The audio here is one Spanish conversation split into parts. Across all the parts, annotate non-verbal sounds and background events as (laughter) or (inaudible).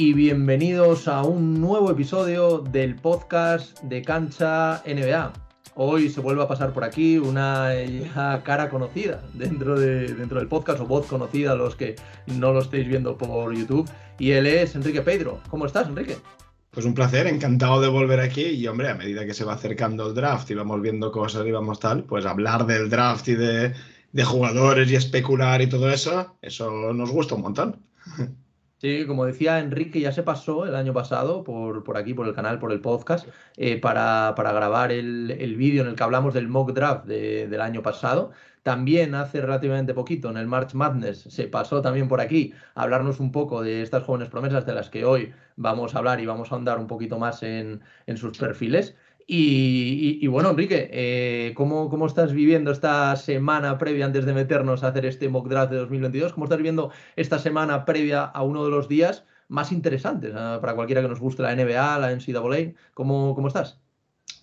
y bienvenidos a un nuevo episodio del podcast de Cancha NBA. Hoy se vuelve a pasar por aquí una cara conocida dentro, de, dentro del podcast o voz conocida a los que no lo estéis viendo por YouTube y él es Enrique Pedro. ¿Cómo estás, Enrique? Pues un placer, encantado de volver aquí y hombre, a medida que se va acercando el draft y vamos viendo cosas y vamos tal, pues hablar del draft y de, de jugadores y especular y todo eso, eso nos gusta un montón. (laughs) Sí, como decía Enrique, ya se pasó el año pasado por, por aquí, por el canal, por el podcast, eh, para, para, grabar el, el vídeo en el que hablamos del mock draft de, del año pasado. También hace relativamente poquito, en el March Madness, se pasó también por aquí a hablarnos un poco de estas jóvenes promesas de las que hoy vamos a hablar y vamos a ahondar un poquito más en, en sus perfiles. Y, bueno, Enrique, eh, ¿cómo, ¿cómo, estás viviendo esta semana previa antes de meternos a hacer este mock draft de 2022? ¿Cómo estás viviendo esta semana previa a uno de los días más interesantes eh, para cualquiera que nos guste la NBA, la NCAA? ¿Cómo, ¿Cómo estás?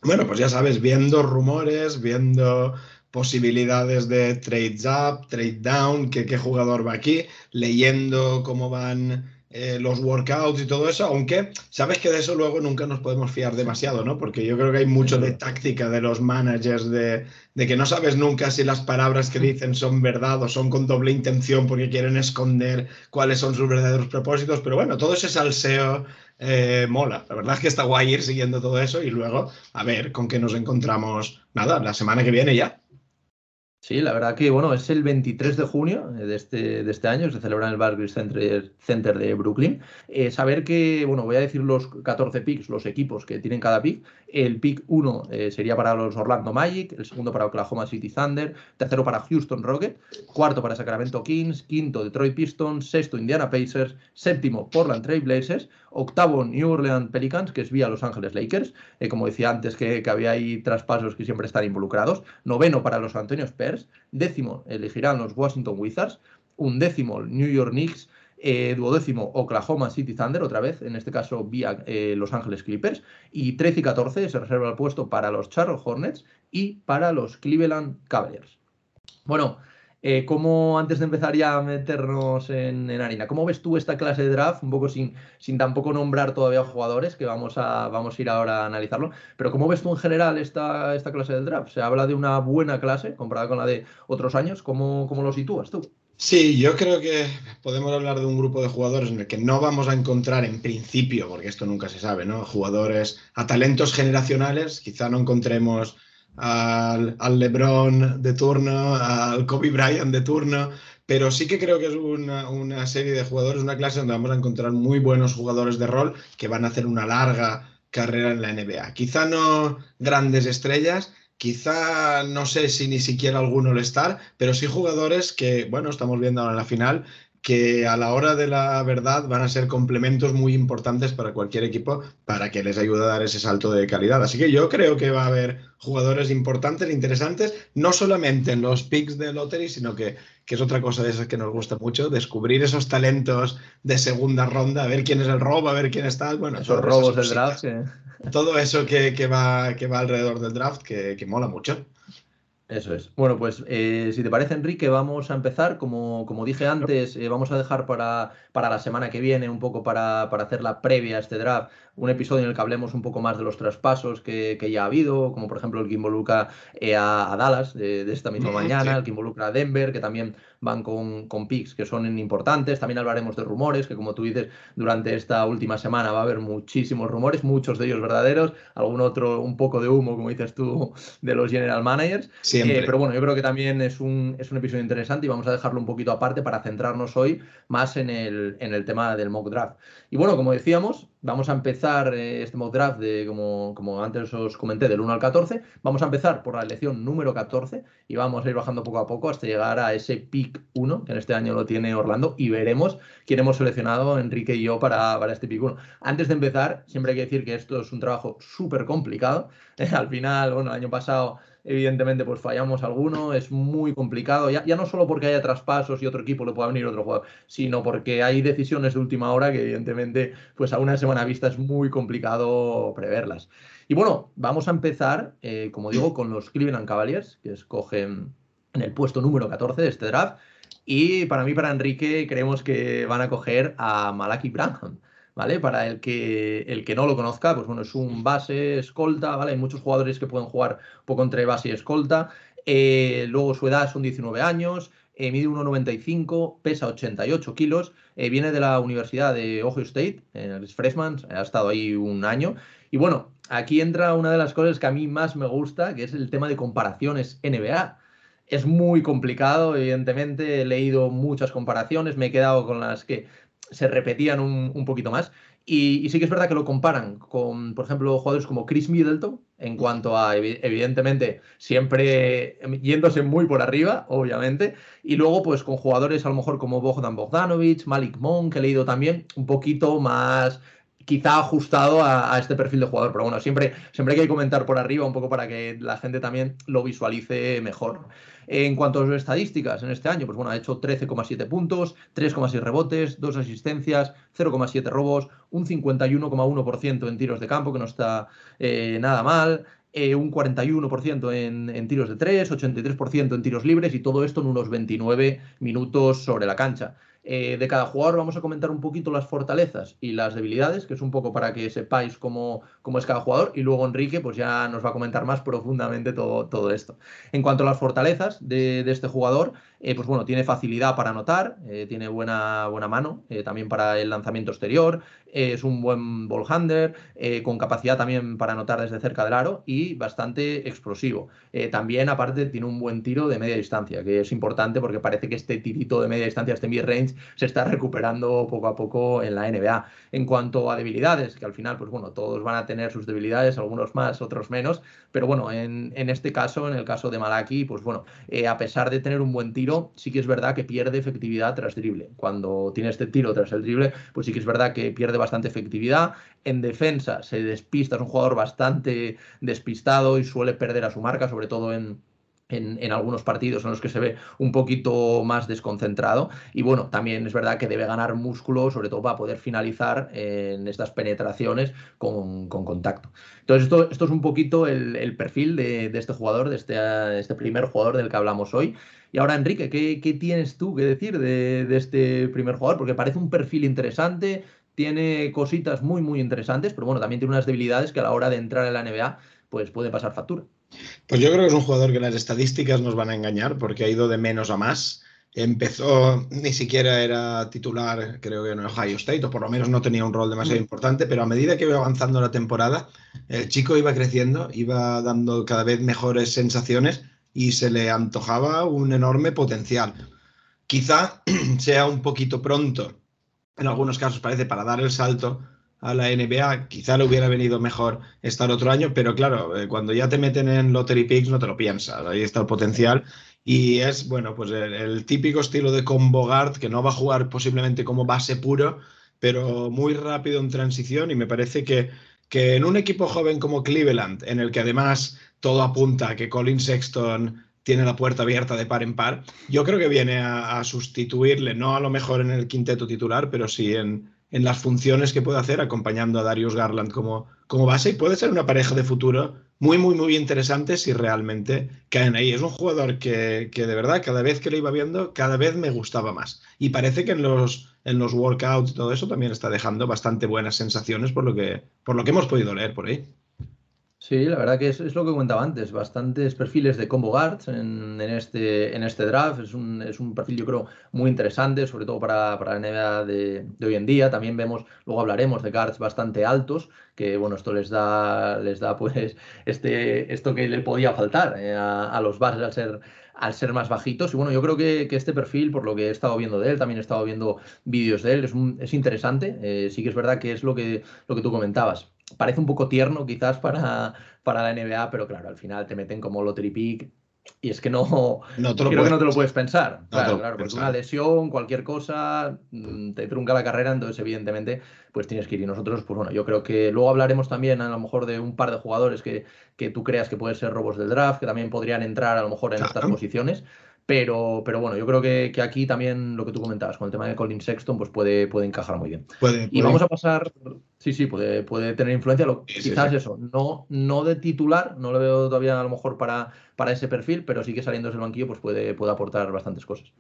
Bueno, pues ya sabes, viendo rumores, viendo posibilidades de trades up, trade down, qué jugador va aquí, leyendo cómo van eh, los workouts y todo eso, aunque sabes que de eso luego nunca nos podemos fiar demasiado, ¿no? Porque yo creo que hay mucho de táctica de los managers, de, de, que no sabes nunca si las palabras que dicen son verdad o son con doble intención porque quieren esconder cuáles son sus verdaderos propósitos, pero bueno, todo ese salseo eh, mola. La verdad es que está guay ir siguiendo todo eso y luego a ver con qué nos encontramos, nada, la semana que viene ya. Sí, la verdad que bueno, es el 23 de junio de este, de este año, se celebra en el Barclays Center, Center de Brooklyn. Eh, saber que, bueno, voy a decir los 14 picks, los equipos que tienen cada pick. El pick 1 eh, sería para los Orlando Magic, el segundo para Oklahoma City Thunder, tercero para Houston Rockets, cuarto para Sacramento Kings, quinto Detroit Pistons, sexto Indiana Pacers, séptimo Portland Trail Blazers, octavo New Orleans Pelicans, que es vía Los Ángeles Lakers, eh, como decía antes que, que, había ahí traspasos que siempre están involucrados, noveno para los Antonio Spurs, décimo elegirán los Washington Wizards, undécimo New York Knicks, eh, duodécimo Oklahoma City Thunder, otra vez, en este caso vía eh, Los Ángeles Clippers, y 13 y 14 se reserva el puesto para los Charlotte Hornets y para los Cleveland Cavaliers. Bueno, eh, ¿cómo, antes de empezar ya a meternos en, en, harina, cómo ves tú esta clase de draft? Un poco sin, sin tampoco nombrar todavía jugadores, que vamos a, vamos a ir ahora a analizarlo, pero ¿cómo ves tú en general esta, esta clase del draft? Se habla de una buena clase comparada con la de otros años, ¿cómo, cómo lo sitúas tú? Sí, yo creo que podemos hablar de un grupo de jugadores en el que no vamos a encontrar en principio, porque esto nunca se sabe, ¿no? Jugadores a talentos generacionales, quizá no encontremos al, LeBron de turno, al Kobe Bryant de turno, pero sí que creo que es una, una, serie de jugadores, una clase donde vamos a encontrar muy buenos jugadores de rol que van a hacer una larga carrera en la NBA. Quizá no grandes estrellas, Quizá no sé si ni siquiera algún All-Star, pero sí jugadores que, bueno, estamos viendo ahora en la final, que a la hora de la verdad van a ser complementos muy importantes para cualquier equipo para que les ayude a dar ese salto de calidad. Así que yo creo que va a haber jugadores importantes, interesantes, no solamente en los picks de Lottery, sino que, que es otra cosa de esas que nos gusta mucho, descubrir esos talentos de segunda ronda, a ver quién es el robo, a ver quién está. Bueno, esos robos del draft. Todo eso que, que, va, que va alrededor del draft, que, que mola mucho. Eso es. Bueno, pues eh, si te parece, Enrique, vamos a empezar. Como, como dije antes, eh, vamos a dejar para, para, la semana que viene, un poco para, para, hacer la previa a este draft, un episodio en el que hablemos un poco más de los traspasos que, que ya ha habido, como por ejemplo el que involucra eh, a, a, Dallas de, de esta misma (laughs) mañana, sí. el que involucra a Denver, que también van con, con picks que son importantes. También hablaremos de rumores, que como tú dices, durante esta última semana va a haber muchísimos rumores, muchos de ellos verdaderos, algún otro un poco de humo, como dices tú, de los general managers. Eh, pero bueno, yo creo que también es un, es un episodio interesante y vamos a dejarlo un poquito aparte para centrarnos hoy más en el, en el tema del mock draft. Y bueno, como decíamos, vamos a empezar eh, este mock draft de, como, como antes os comenté, del 1 al 14. Vamos a empezar por la elección número 14 y vamos a ir bajando poco a poco hasta llegar a ese pick 1, que en este año lo tiene Orlando, y veremos quién hemos seleccionado, Enrique y yo, para, para este pick 1. Antes de empezar, siempre hay que decir que esto es un trabajo súper complicado. (laughs) al final, bueno, el año pasado evidentemente pues fallamos alguno, es muy complicado, ya, ya, no solo porque haya traspasos y otro equipo le pueda venir otro jugador, sino porque hay decisiones de última hora que evidentemente pues a una semana vista es muy complicado preverlas. Y bueno, vamos a empezar, eh, como digo, con los Cleveland Cavaliers, que escogen en el puesto número 14 de este draft. Y para mí, para Enrique, creemos que van a coger a Malaki Branham. ¿Vale? Para el que, el que no lo conozca, pues bueno, es un base, escolta, ¿vale? Hay muchos jugadores que pueden jugar un poco entre base y escolta. Eh, luego su edad son 19 años, eh, mide 1,95, pesa 88 kilos, eh, viene de la Universidad de Ohio State, es freshman, ha estado ahí un año. Y bueno, aquí entra una de las cosas que a mí más me gusta, que es el tema de comparaciones NBA. Es muy complicado, evidentemente, he leído muchas comparaciones, me he quedado con las que se repetían un, poquito más. Y, sí que es verdad que lo comparan con, por ejemplo, jugadores como Chris Middleton, en cuanto a, evidentemente, siempre yéndose muy por arriba, obviamente. Y luego, pues con jugadores a lo mejor como Bogdan Bogdanovic, Malik Monk, que he leído también, un poquito más quizá ajustado a, este perfil de jugador. Pero bueno, siempre, siempre hay que comentar por arriba un poco para que la gente también lo visualice mejor. En cuanto a sus estadísticas en este año, pues bueno, ha hecho 13,7 puntos, 3,6 rebotes, 2 asistencias, 0,7 robos, un 51,1% en tiros de campo, que no está eh, nada mal. Eh, un 41% en, en, tiros de 3, 83% en tiros libres y todo esto en unos 29 minutos sobre la cancha. Eh, de cada jugador vamos a comentar un poquito las fortalezas y las debilidades, que es un poco para que sepáis cómo, cómo es cada jugador. Y luego Enrique pues ya nos va a comentar más profundamente todo, todo esto. En cuanto a las fortalezas de, este jugador, eh, pues bueno, tiene facilidad para anotar, eh, tiene buena, buena mano eh, también para el lanzamiento exterior, es un buen ball handler, con capacidad también para anotar desde cerca del aro y bastante explosivo. también, aparte, tiene un buen tiro de media distancia, que es importante porque parece que este tirito de media distancia, este mid-range, se está recuperando poco a poco en la NBA. En cuanto a debilidades, que al final, pues bueno, todos van a tener sus debilidades, algunos más, otros menos, pero bueno, en, en este caso, en el caso de Malaki, pues bueno, a pesar de tener un buen tiro, sí que es verdad que pierde efectividad tras drible. Cuando tiene este tiro tras el drible, pues sí que es verdad que pierde bastante efectividad. En defensa se despista, es un jugador bastante despistado y suele perder a su marca, sobre todo en, en, algunos partidos en los que se ve un poquito más desconcentrado. Y bueno, también es verdad que debe ganar músculo, sobre todo para poder finalizar en estas penetraciones con, contacto. Entonces, esto, esto, es un poquito el, perfil de, este jugador, de este, este, primer jugador del que hablamos hoy. Y ahora, Enrique, ¿qué, tienes tú que decir de, de este primer jugador? Porque parece un perfil interesante, tiene cositas muy, muy interesantes, pero bueno, también tiene unas debilidades que a la hora de entrar en la NBA, pues puede pasar factura. Pues yo creo que es un jugador que las estadísticas nos van a engañar porque ha ido de menos a más. Empezó, ni siquiera era titular, creo que en Ohio State, o por lo menos no tenía un rol demasiado mm. importante, pero a medida que iba avanzando la temporada, el chico iba creciendo, iba dando cada vez mejores sensaciones y se le antojaba un enorme potencial. Quizá (clears throat) sea un poquito pronto, en algunos casos parece, para dar el salto, a la NBA, quizá le hubiera venido mejor estar otro año, pero claro, eh, cuando ya te meten en Lottery Picks no te lo piensas, ahí está el potencial. Y es, bueno, pues el, típico estilo de combo guard que no va a jugar posiblemente como base puro, pero muy rápido en transición. Y me parece que, que en un equipo joven como Cleveland, en el que además todo apunta a que Colin Sexton tiene la puerta abierta de par en par, yo creo que viene a sustituirle, no a lo mejor en el quinteto titular, pero sí en en las funciones que puede hacer acompañando a Darius Garland como, como base y puede ser una pareja de futuro muy, muy, muy interesante si realmente caen ahí. Es un jugador que, que, de verdad cada vez que lo iba viendo, cada vez me gustaba más. Y parece que en los, en los workouts y todo eso también está dejando bastante buenas sensaciones por lo que, por lo que hemos podido leer por ahí. Sí, la verdad que es, lo que comentaba antes, bastantes perfiles de combo guards en, este, en este draft. Es un, es un, perfil, yo creo, muy interesante, sobre todo para, para la NBA de, hoy en día. También vemos, luego hablaremos de guards bastante altos, que bueno, esto les da, les da pues este, esto que le podía faltar eh, a, los bases al ser, al ser más bajitos. Y bueno, yo creo que, este perfil, por lo que he estado viendo de él, también he estado viendo vídeos de él, es, es interesante. Eh, sí que es verdad que es lo que, lo que tú comentabas parece un poco tierno quizás para, para la NBA, pero claro, al final te meten como lottery pick y es que no, no creo que no te lo puedes pensar. claro, claro, porque una lesión, cualquier cosa, mm, te trunca la carrera, entonces evidentemente pues tienes que ir. Y nosotros, pues bueno, yo creo que luego hablaremos también a lo mejor de un par de jugadores que, que tú creas que pueden ser robos del draft, que también podrían entrar a lo mejor en estas posiciones. Pero, pero bueno, yo creo que, que, aquí también lo que tú comentabas con el tema de Colin Sexton, pues puede, puede encajar muy bien. y vamos a pasar, sí, sí, puede, puede tener influencia, lo, quizás eso, no, no de titular, no lo veo todavía a lo mejor para, para ese perfil, pero sí que saliendo del banquillo pues puede, puede aportar bastantes cosas.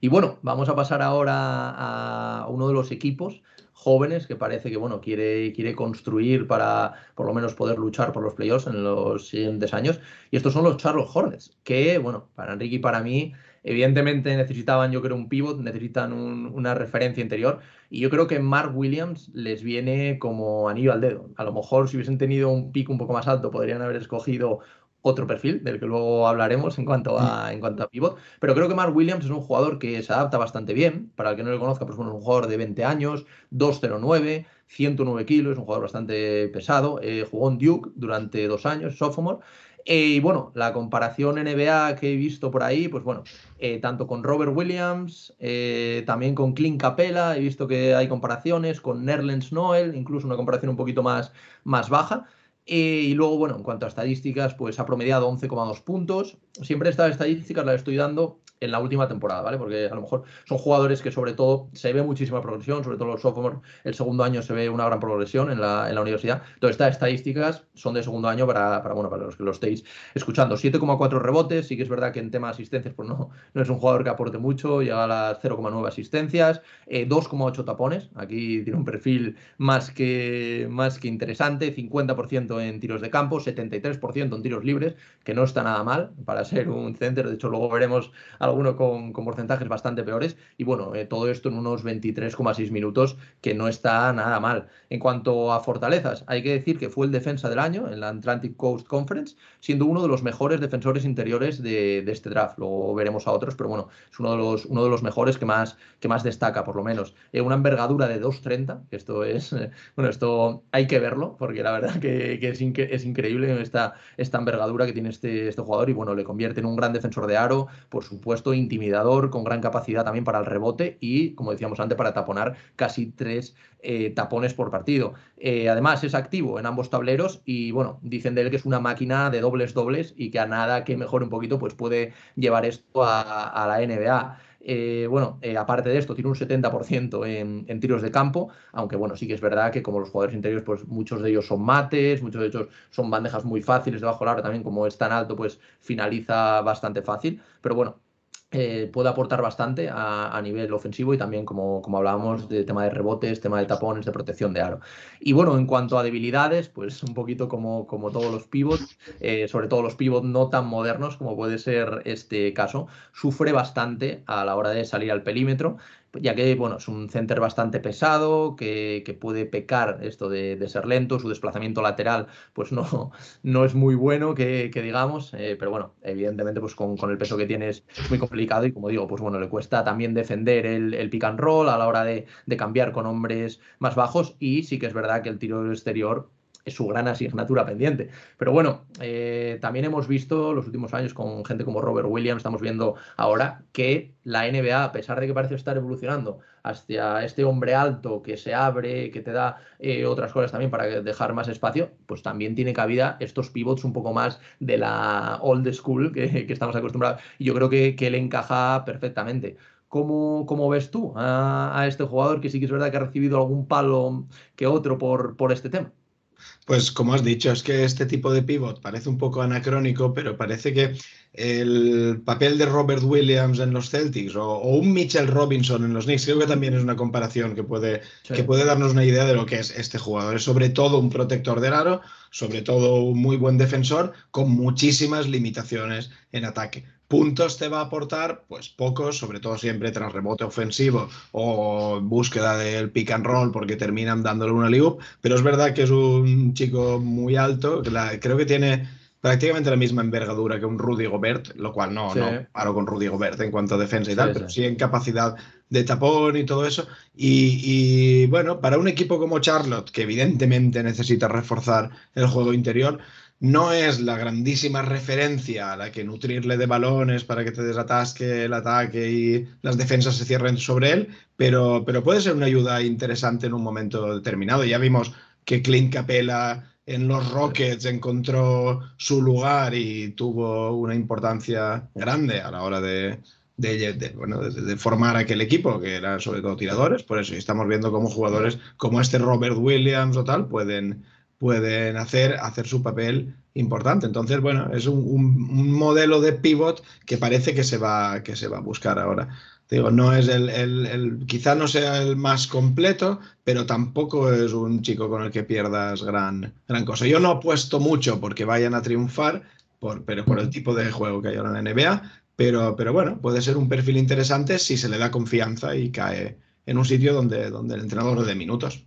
Y bueno, vamos a pasar ahora a uno de los equipos jóvenes que parece que bueno, quiere, quiere construir para por lo menos poder luchar por los playoffs en los siguientes años. Y estos son los Charlotte Hornets, que bueno, para Enrique y para mí, evidentemente necesitaban yo creo un pivot, necesitan una referencia interior. Y yo creo que Mark Williams les viene como anillo al dedo. A lo mejor si hubiesen tenido un pico un poco más alto, podrían haber escogido otro perfil del que luego hablaremos en cuanto a, en cuanto a pivot. Pero creo que Mark Williams es un jugador que se adapta bastante bien. Para el que no lo conozca, pues bueno, es un jugador de 20 años, 2'09, 109 kilos, es un jugador bastante pesado. Eh, jugó en Duke durante dos años, sophomore. Eh, y bueno, la comparación NBA que he visto por ahí, pues bueno, eh, tanto con Robert Williams, también con Clint Capella, he visto que hay comparaciones con Nerlens Noel, incluso una comparación un poquito más, más baja. Eh, y luego, bueno, en cuanto a estadísticas, pues ha promediado 11,2 puntos. Siempre estas estadísticas las estoy dando en la última temporada, ¿vale? Porque a lo mejor son jugadores que sobre todo se ve muchísima progresión, sobre todo los sophomores, el segundo año se ve una gran progresión en la, en la universidad. Entonces, estas estadísticas son de segundo año para, para, bueno, para los que lo estéis escuchando. 7,4 rebotes, sí que es verdad que en tema de asistencias, pues no, no es un jugador que aporte mucho, llega a las 0,9 asistencias, 2,8 eh, tapones, aquí tiene un perfil más que, más que interesante, 50% en tiros de campo, 73% en tiros libres, que no está nada mal para ser un center, de hecho luego veremos alguno con, porcentajes bastante peores. Y bueno, eh, todo esto en unos 23,6 minutos, que no está nada mal. En cuanto a fortalezas, hay que decir que fue el defensa del año en la Atlantic Coast Conference, siendo uno de los mejores defensores interiores de, este draft. Luego veremos a otros, pero bueno, es uno de los, uno de los mejores que más, que más destaca, por lo menos. Eh, una envergadura de 2,30, que esto es, (laughs) bueno, esto hay que verlo, porque la verdad que, es, es, increíble esta, esta envergadura que tiene este, este jugador y bueno, le convierte en un gran defensor de aro, por supuesto intimidador, con gran capacidad también para el rebote y, como decíamos antes, para taponar casi tres eh, tapones por partido. Eh, además, es activo en ambos tableros y, bueno, dicen de él que es una máquina de dobles dobles y que a nada que mejore un poquito, pues puede llevar esto a, la NBA. Eh, bueno, aparte de esto, tiene un 70% en, en, tiros de campo, aunque bueno, sí que es verdad que como los jugadores interiores, pues muchos de ellos son mates, muchos de ellos son bandejas muy fáciles debajo del aro, también como es tan alto, pues finaliza bastante fácil, pero bueno, eh, puede aportar bastante a, nivel ofensivo y también, como, como hablábamos, de tema de rebotes, tema de tapones, de protección de aro. Y bueno, en cuanto a debilidades, pues un poquito como, como todos los pivots, eh, sobre todo los pivots no tan modernos como puede ser este caso, sufre bastante a la hora de salir al perímetro ya que bueno, es un center bastante pesado, que, puede pecar esto de, ser lento, su desplazamiento lateral pues no, (laughs) no es muy bueno, que, digamos, eh, pero bueno, evidentemente pues con, el peso que tiene es muy complicado y como digo, pues bueno, le cuesta también defender el, el pick and roll a la hora de, de cambiar con hombres más bajos. Y sí que es verdad que el tiro exterior es su gran asignatura pendiente. Pero bueno, eh, también hemos visto los últimos años con gente como Robert Williams, estamos viendo ahora que la NBA, a pesar de que parece estar evolucionando hacia este hombre alto que se abre, que te da eh, otras cosas también para dejar más espacio, pues también tiene cabida estos pivots un poco más de la old school que, estamos acostumbrados. Y yo creo que, que le encaja perfectamente. ¿Cómo, ¿Cómo, ves tú a, a, este jugador que sí que es verdad que ha recibido algún palo que otro por, por este tema? Pues como has dicho, es que este tipo de pivot parece un poco anacrónico, pero parece que el papel de Robert Williams en los Celtics o, un Mitchell Robinson en los Knicks, creo que también es una comparación que puede, que puede darnos una idea de lo que es este jugador. Es sobre todo un protector del aro, sobre todo un muy buen defensor, con muchísimas limitaciones en ataque. Puntos te va a aportar, pues pocos, sobre todo siempre tras rebote ofensivo o búsqueda del pick and roll porque terminan dándole una liup, pero es verdad que es un chico muy alto, creo que tiene prácticamente la misma envergadura que un Rudy Gobert, lo cual no, no paro con Rudy Gobert en cuanto a defensa y tal, pero sí en capacidad de tapón y todo eso. Y, y, bueno, para un equipo como Charlotte, que evidentemente necesita reforzar el juego interior, no es la grandísima referencia a la que nutrirle de balones para que te desatasque el ataque y las defensas se cierren sobre él, pero, pero puede ser una ayuda interesante en un momento determinado. Ya vimos que Clint Capella en los Rockets encontró su lugar y tuvo una importancia grande a la hora de, bueno, de, formar aquel equipo, que eran sobre todo tiradores, por eso estamos viendo cómo jugadores como este Robert Williams o tal pueden, pueden hacer, hacer su papel importante. Entonces, bueno, es un, modelo de pivot que parece que se va, que se va a buscar ahora. Digo, no es el, el, quizá no sea el más completo, pero tampoco es un chico con el que pierdas gran, gran cosa. Yo no apuesto mucho porque vayan a triunfar, por, pero por el tipo de juego que hay ahora en la NBA, pero, pero bueno, puede ser un perfil interesante si se le da confianza y cae en un sitio donde, donde el entrenador dé minutos.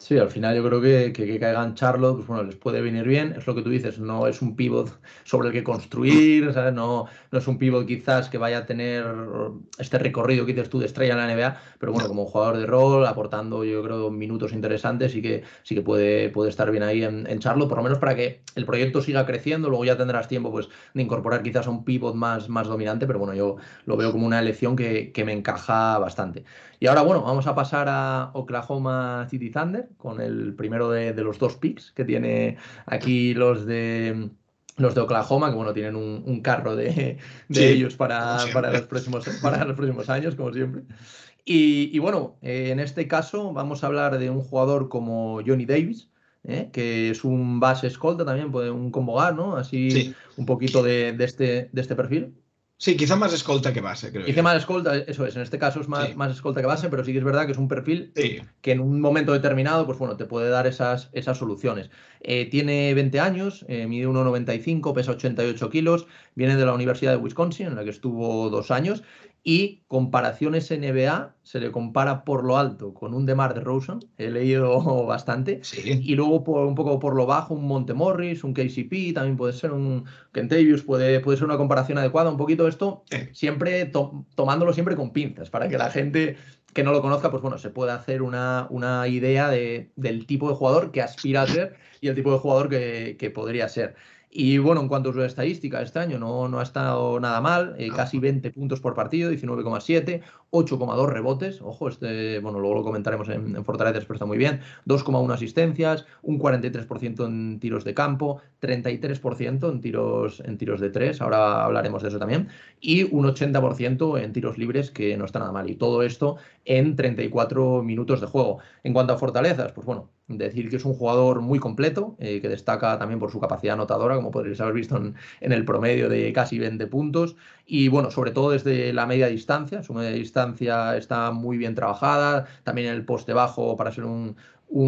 Sí, al final yo creo que, que, caigan Charlotte, pues bueno, les puede venir bien. Es lo que tú dices, no es un pivot sobre el que construir, ¿sabes? No, no es un pivot quizás que vaya a tener este recorrido que dices tú de estrella en la NBA, pero bueno, como jugador de rol, aportando yo creo minutos interesantes y que sí que puede, puede estar bien ahí en, en Charlotte, por lo menos para que el proyecto siga creciendo. Luego ya tendrás tiempo pues de incorporar quizás a un pivot más, más dominante, pero bueno, yo lo veo como una elección que, que me encaja bastante. Y ahora, bueno, vamos a pasar a Oklahoma City Thunder con el primero de, los dos picks que tiene aquí los de los de Oklahoma, que bueno, tienen un, carro de, ellos para, los próximos, para los próximos años, como siempre. Y, bueno, eh, en este caso vamos a hablar de un jugador como Johnny Davis, eh, que es un base escolta también, puede un combogar, ¿no? Así un poquito de, este, de este perfil. Sí, quizá más escolta que base, creo. Quizá más escolta, eso es. En este caso es más, más escolta que base, pero sí que es verdad que es un perfil que en un momento determinado, pues bueno, te puede dar esas, esas soluciones. Eh, tiene 20 años, eh, mide 1,95, pesa 88 kilos, viene de la Universidad de Wisconsin, en la que estuvo dos años, y comparaciones NBA se le compara por lo alto con un DeMar de Rosen, he leído (laughs) bastante, y luego por, un poco por lo bajo un Montemorris, un KCP, también puede ser un Kentavious, puede, puede ser una comparación adecuada, un poquito esto, siempre tomándolo siempre con pinzas, para que la gente que no lo conozca, pues bueno, se pueda hacer una, una idea de, del tipo de jugador que aspira a ser y el tipo de jugador que, que podría ser. Y bueno, en cuanto a su estadística, este año no, no ha estado nada mal, eh, casi 20 puntos por partido, 19,7, 8,2 rebotes, ojo, este, bueno, luego lo comentaremos en, en Fortalezas, pero está muy bien, 2,1 asistencias, un 43% en tiros de campo, 33% en tiros, en tiros de 3, ahora hablaremos de eso también, y un 80% en tiros libres, que no está nada mal, y todo esto en 34 minutos de juego. En cuanto a fortalezas, pues bueno, decir que es un jugador muy completo, eh, que destaca también por su capacidad anotadora, como podréis haber visto en, el promedio de casi 20 puntos, y bueno, sobre todo desde la media distancia, su media distancia está muy bien trabajada, también el poste bajo para ser un,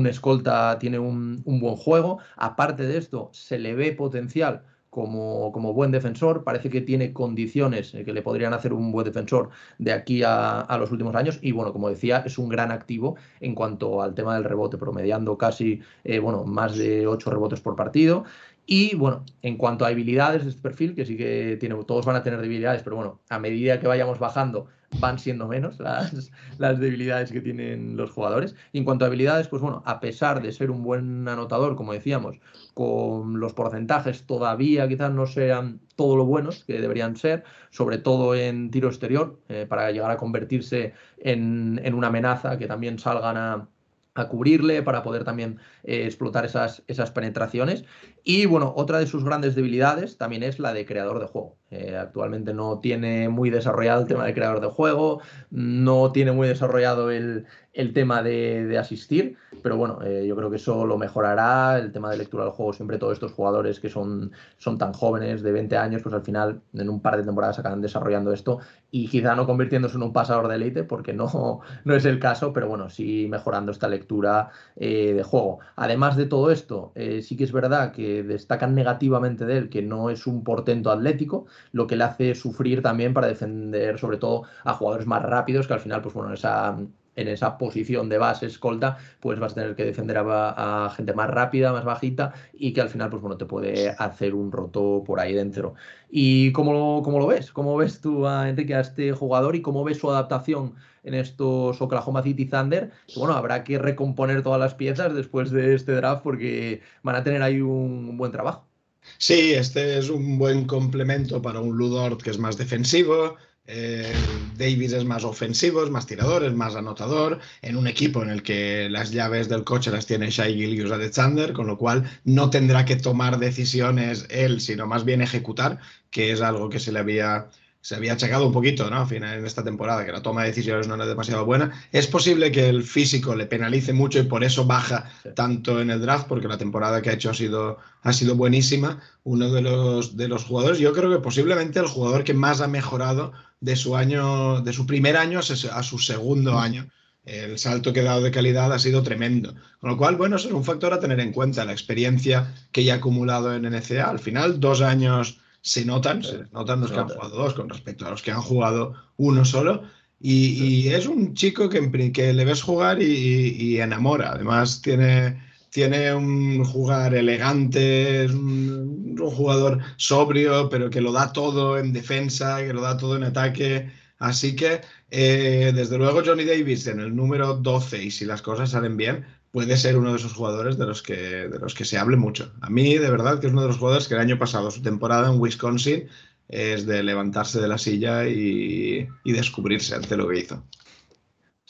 escolta tiene un, un buen juego, aparte de esto, se le ve potencial como, como, buen defensor. Parece que tiene condiciones eh, que le podrían hacer un buen defensor de aquí a, los últimos años. Y bueno, como decía, es un gran activo en cuanto al tema del rebote, promediando casi, eh, bueno, más de 8 rebotes por partido. Y bueno, en cuanto a habilidades de este perfil, que sí que tiene, todos van a tener debilidades, pero bueno, a medida que vayamos bajando, van siendo menos (laughs) las, las debilidades que tienen los jugadores. Y en cuanto a habilidades, pues bueno, a pesar de ser un buen anotador, como decíamos, con los porcentajes todavía quizás no sean todo lo buenos que deberían ser, sobre todo en tiro exterior, eh, para llegar a convertirse en, en una amenaza que también salgan a a cubrirle para poder también eh, explotar esas, esas penetraciones. Y bueno, otra de sus grandes debilidades también es la de creador de juego. Eh, actualmente no tiene muy desarrollado el tema de creador de juego, no tiene muy desarrollado el, el tema de, asistir, pero bueno, eh, yo creo que eso lo mejorará, el tema de lectura del juego, siempre todos estos jugadores que son, son tan jóvenes, de 20 años, pues al final en un par de temporadas acaban desarrollando esto y quizá no convirtiéndose en un pasador de élite, porque no, (laughs) no es el caso, pero bueno, sí mejorando esta lectura eh, de juego. Además de todo esto, sí que es verdad que destacan negativamente de él que no es un portento atlético, lo que le hace sufrir también para defender sobre todo a jugadores más rápidos, que al final, pues bueno, esa en esa posición de base escolta, pues vas a tener que defender a, gente más rápida, más bajita y que al final, pues bueno, te puede hacer un roto por ahí dentro. ¿Y cómo lo, cómo lo ves? ¿Cómo ves tú a Enrique, a este jugador y cómo ves su adaptación en estos Oklahoma City Thunder? Bueno, habrá que recomponer todas las piezas después de este draft porque van a tener ahí un, buen trabajo. Sí, este es un buen complemento para un Ludort que es más defensivo, eh, Davis es más ofensivo, es más tirador, es más anotador, en un equipo en el que las llaves del coche las tiene Shai Gilgius Alexander, con lo cual no tendrá que tomar decisiones él, sino más bien ejecutar, que es algo que se le había se había achacado un poquito, ¿no? Al final en esta temporada, que la toma de decisiones no era demasiado buena. Es posible que el físico le penalice mucho y por eso baja tanto en el draft, porque la temporada que ha hecho ha sido, ha sido buenísima. Uno de los, de los jugadores, yo creo que posiblemente el jugador que más ha mejorado de su año, de su primer año a su segundo año. El salto que ha dado de calidad ha sido tremendo. Con lo cual, bueno, es un factor a tener en cuenta, la experiencia que ya ha acumulado en NCA. Al final, dos años se notan, se notan los que han jugado dos con respecto a los que han jugado uno solo. Y, es un chico que, que le ves jugar y, enamora. Además, tiene, tiene un jugar elegante, es un, jugador sobrio, pero que lo da todo en defensa, que lo da todo en ataque. Así que, eh, desde luego, Johnny Davis en el número 12, y si las cosas salen bien, puede ser uno de esos jugadores de los, que, de los que se hable mucho. A mí, de verdad, que es uno de los jugadores que el año pasado, su temporada en Wisconsin, es de levantarse de la silla y, y descubrirse ante lo que hizo.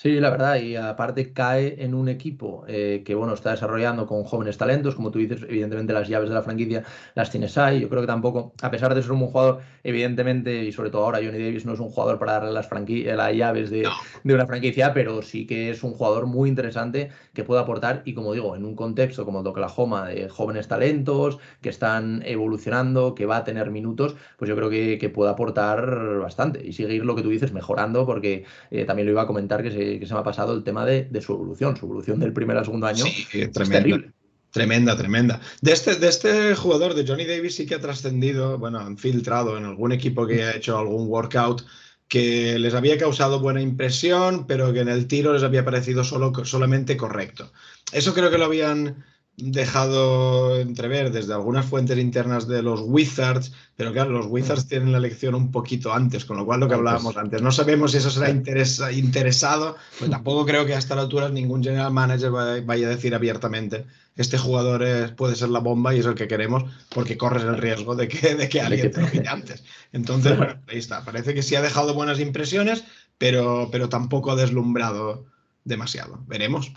Sí, la verdad, y aparte cae en un equipo eh, que bueno está desarrollando con jóvenes talentos, como tú dices, evidentemente las llaves de la franquicia las tienes ahí. Yo creo que tampoco, a pesar de ser un jugador, evidentemente, y sobre todo ahora Johnny Davis no es un jugador para darle las, las llaves de, de, una franquicia, pero sí que es un jugador muy interesante que puede aportar, y como digo, en un contexto como el de Oklahoma, de jóvenes talentos que están evolucionando, que va a tener minutos, pues yo creo que, que puede aportar bastante y seguir lo que tú dices, mejorando, porque eh, también lo iba a comentar que se que, se me ha pasado el tema de, su evolución, su evolución del primer al segundo año. Sí, tremenda. Tremenda, tremenda. De este, de este jugador, de Johnny Davis, sí que ha trascendido, bueno, han filtrado en algún equipo que ha hecho algún workout que les había causado buena impresión, pero que en el tiro les había parecido solo, solamente correcto. Eso creo que lo habían dejado entrever desde algunas fuentes internas de los Wizards, pero claro, los Wizards tienen la elección un poquito antes, con lo cual lo que hablábamos antes, no sabemos si eso será interesado, pues tampoco creo que a esta altura ningún general manager vaya a decir abiertamente, este jugador puede ser la bomba y es el que queremos, porque corres el riesgo de que, de que alguien te lo antes. Entonces, bueno, ahí está, parece que sí ha dejado buenas impresiones, pero, pero tampoco ha deslumbrado demasiado. Veremos.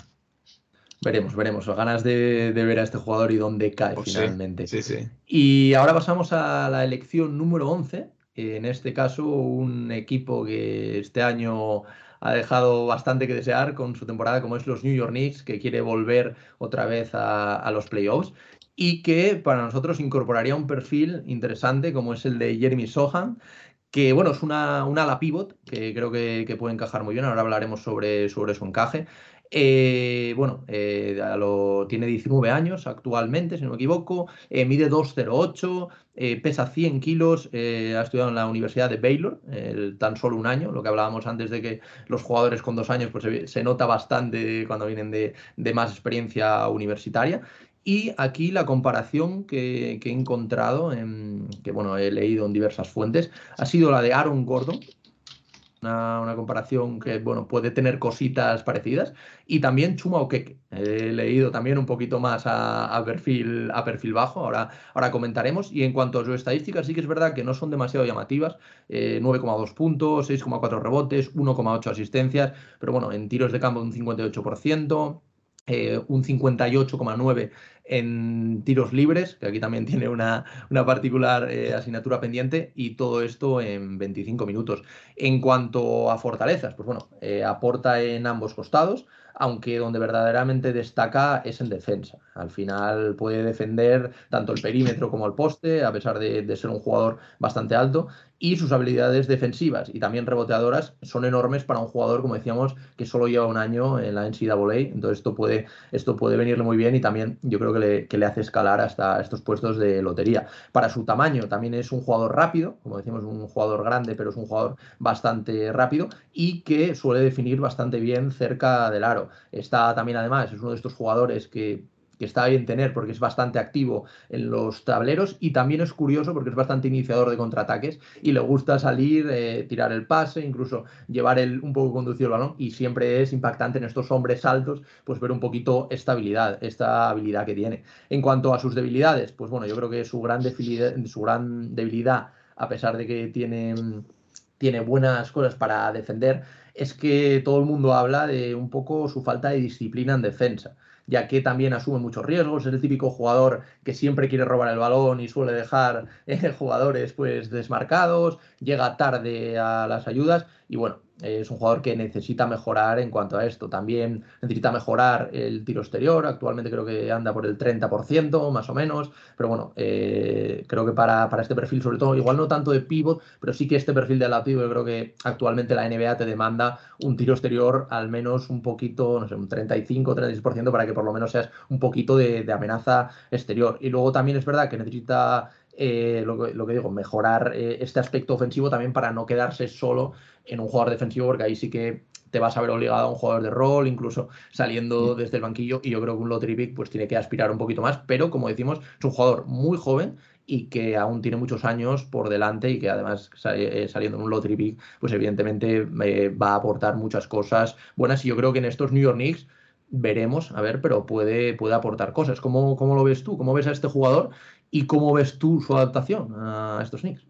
Veremos, veremos. Ganas de, ver a este jugador y dónde cae pues finalmente. Sí, sí, Y ahora pasamos a la elección número 11. En este caso, un equipo que este año ha dejado bastante que desear con su temporada, como es los New York Knicks, que quiere volver otra vez a, los playoffs y que para nosotros incorporaría un perfil interesante como es el de Jeremy Sohan, que bueno, es una, una ala pivot que creo que, que, puede encajar muy bien, ahora hablaremos sobre, sobre su encaje, eh, bueno, eh, tiene 19 años actualmente, si no me equivoco, eh, mide 2,08, pesa 100 kilos, ha estudiado en la Universidad de Baylor, tan solo un año, lo que hablábamos antes de que los jugadores con dos años pues, se, nota bastante cuando vienen de, más experiencia universitaria. Y aquí la comparación que, he encontrado, que bueno, he leído en diversas fuentes, ha sido la de Aaron Gordon, una, comparación que bueno, puede tener cositas parecidas. Y también Chuma Okeke. He leído también un poquito más a, perfil, a perfil bajo, ahora, ahora comentaremos. Y en cuanto a sus estadísticas, sí que es verdad que no son demasiado llamativas. 9,2 eh, puntos, 6,4 rebotes, 1,8 asistencias, pero bueno, en tiros de campo un 58%. Eh, un 58,9 en tiros libres, que aquí también (laughs) tiene una, particular eh, asignatura pendiente, y todo esto en 25 minutos. En cuanto a fortalezas, pues bueno, eh, aporta en ambos costados, aunque donde verdaderamente destaca es en defensa. Al final puede defender tanto el perímetro como el poste, a pesar de, ser un jugador bastante alto, y sus habilidades defensivas y también reboteadoras son enormes para un jugador, como decíamos, que solo lleva un año en la NCAA, entonces esto puede, esto puede venirle muy bien y también yo creo que le, que le hace escalar hasta estos puestos de lotería. Para su tamaño también es un jugador rápido, como decimos, un jugador grande, pero es un jugador bastante rápido y que suele definir bastante bien cerca del aro. Está también además, es uno de estos jugadores que que está bien tener porque es bastante activo en los tableros y también es curioso porque es bastante iniciador de contraataques y le gusta salir, eh, tirar el pase, incluso llevar el, un poco conducido el balón y siempre es impactante en estos hombres altos pues ver un poquito esta habilidad, esta habilidad que tiene. En cuanto a sus debilidades, pues bueno, yo creo que su gran, debilidad, su gran debilidad, a pesar de que tiene, tiene buenas cosas para defender, es que todo el mundo habla de un poco su falta de disciplina en defensa ya que también asume muchos riesgos, es el típico jugador que siempre quiere robar el balón y suele dejar eh, jugadores pues desmarcados, llega tarde a las ayudas. Y bueno, es un jugador que necesita mejorar en cuanto a esto. También necesita mejorar el tiro exterior. Actualmente creo que anda por el 30%, más o menos. Pero bueno, eh, creo que para, este perfil, sobre todo, igual no tanto de pivot, pero sí que este perfil de la pivot, creo que actualmente la NBA te demanda un tiro exterior al menos un poquito, no sé, un 35, 36% para que por lo menos seas un poquito de, de amenaza exterior. Y luego también es verdad que necesita eh, lo, que, digo, mejorar eh, este aspecto ofensivo también para no quedarse solo en un jugador defensivo, porque ahí sí que te vas a ver obligado a un jugador de rol, incluso saliendo desde el banquillo, y yo creo que un Lottery Pick pues tiene que aspirar un poquito más, pero como decimos, es un jugador muy joven y que aún tiene muchos años por delante y que además eh, saliendo en un Lottery Pick, pues evidentemente va a aportar muchas cosas buenas y yo creo que en estos New York Knicks veremos, a ver, pero puede, puede aportar cosas. ¿Cómo, ¿Cómo lo ves tú? ¿Cómo ves a este jugador ¿Y cómo ves tú su adaptación a estos Knicks?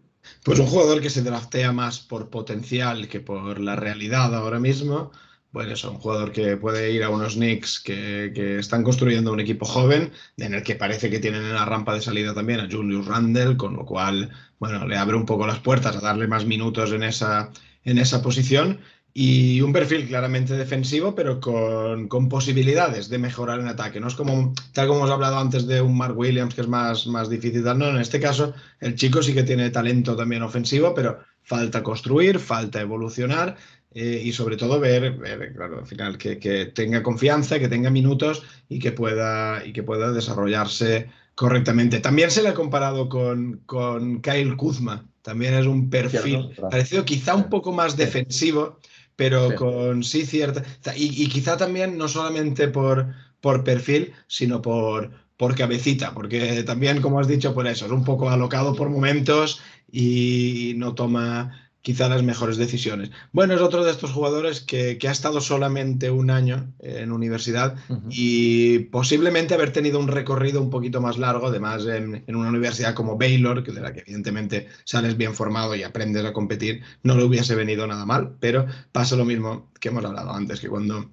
Pues un jugador que se draftea más por potencial que por la realidad ahora mismo. Bueno, es un jugador que puede ir a unos Knicks que, que, están construyendo un equipo joven, en el que parece que tienen en la rampa de salida también a Julius Randle, con lo cual, bueno, le abre un poco las puertas a darle más minutos en esa, en esa posición y un perfil claramente defensivo, pero con, con, posibilidades de mejorar en ataque. No es como, tal como hemos hablado antes de un Mark Williams, que es más, más difícil. No, en este caso, el chico sí que tiene talento también ofensivo, pero falta construir, falta evolucionar eh, y sobre todo ver, claro, al final, que, que, tenga confianza, que tenga minutos y que pueda, y que pueda desarrollarse correctamente. También se le ha comparado con, con Kyle Kuzma. También es un perfil parecido, quizá un poco más defensivo pero con sí cierta... Y, quizá también no solamente por, por perfil, sino por, por cabecita, porque también, como has dicho, por eso, es un poco alocado por momentos y no toma quizá las mejores decisiones. Bueno, es otro de estos jugadores que, ha estado solamente un año en universidad y posiblemente haber tenido un recorrido un poquito más largo, además en, una universidad como Baylor, que de la que evidentemente sales bien formado y aprendes a competir, no le hubiese venido nada mal, pero pasa lo mismo que hemos hablado antes, que cuando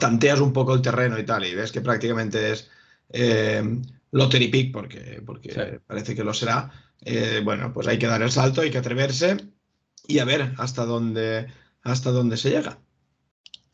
tanteas un poco el terreno y tal y ves que prácticamente es eh, lottery pick, porque, porque parece que lo será, eh, bueno, pues hay que dar el salto, hay que atreverse y a ver hasta dónde, hasta dónde se llega.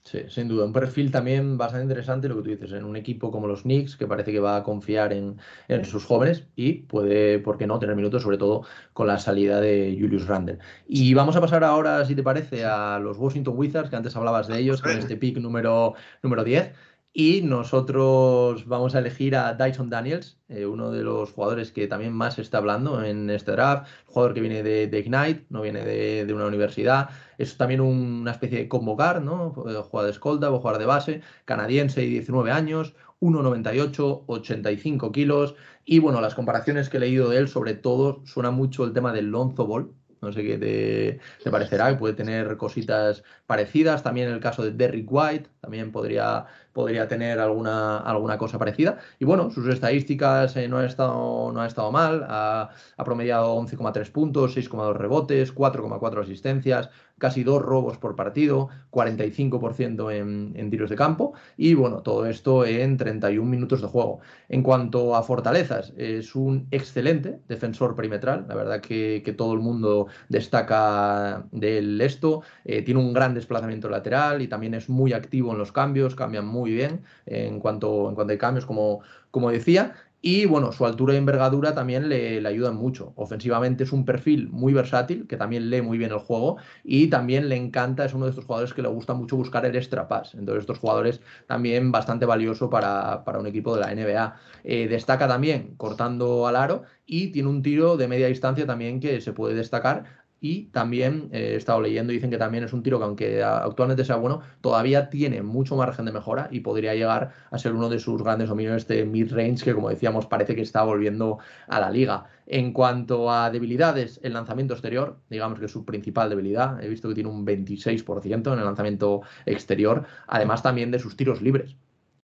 Sí, sin duda. Un perfil también bastante interesante, lo que tú dices, en un equipo como los Knicks, que parece que va a confiar en, sus jóvenes y puede, ¿por qué no?, tener minutos, sobre todo con la salida de Julius Randle. Y vamos a pasar ahora, si te parece, a los Washington Wizards, que antes hablabas de ellos, con este pick número, número 10. Y nosotros vamos a elegir a Dyson Daniels, eh, uno de los jugadores que también más se está hablando en este draft, jugador que viene de, Ignite, no viene de, una universidad, es también una especie de convocar, ¿no? Juega de escolta o jugar de base, canadiense y 19 años, 1,98, 85 kilos. Y bueno, las comparaciones que he leído de él, sobre todo, suena mucho el tema del Lonzo Ball, no sé qué te, parecerá, que puede tener cositas parecidas. También el caso de Derrick White, también podría podría tener alguna, alguna cosa parecida. Y bueno, sus estadísticas eh, no, ha estado, no ha estado mal, ha, promediado 11,3 puntos, 6,2 rebotes, 4,4 asistencias, casi dos robos por partido, 45% en, tiros de campo y bueno, todo esto en 31 minutos de juego. En cuanto a fortalezas, es un excelente defensor perimetral, la verdad que, que todo el mundo destaca del esto, eh, tiene un gran desplazamiento lateral y también es muy activo en los cambios, cambian muy bien en cuanto, en cuanto hay cambios, como, como decía. Y bueno, su altura y envergadura también le, ayudan mucho. Ofensivamente es un perfil muy versátil, que también lee muy bien el juego y también le encanta, es uno de estos jugadores que le gusta mucho buscar el extra pass. Entonces, estos jugadores también bastante valioso para, un equipo de la NBA. Eh, destaca también cortando al aro y tiene un tiro de media distancia también que se puede destacar y también eh, he estado leyendo, dicen que también es un tiro que aunque actualmente sea bueno, todavía tiene mucho margen de mejora y podría llegar a ser uno de sus grandes dominios de mid-range que como decíamos parece que está volviendo a la liga. En cuanto a debilidades, el lanzamiento exterior, digamos que es su principal debilidad, he visto que tiene un 26% en el lanzamiento exterior, además también de sus tiros libres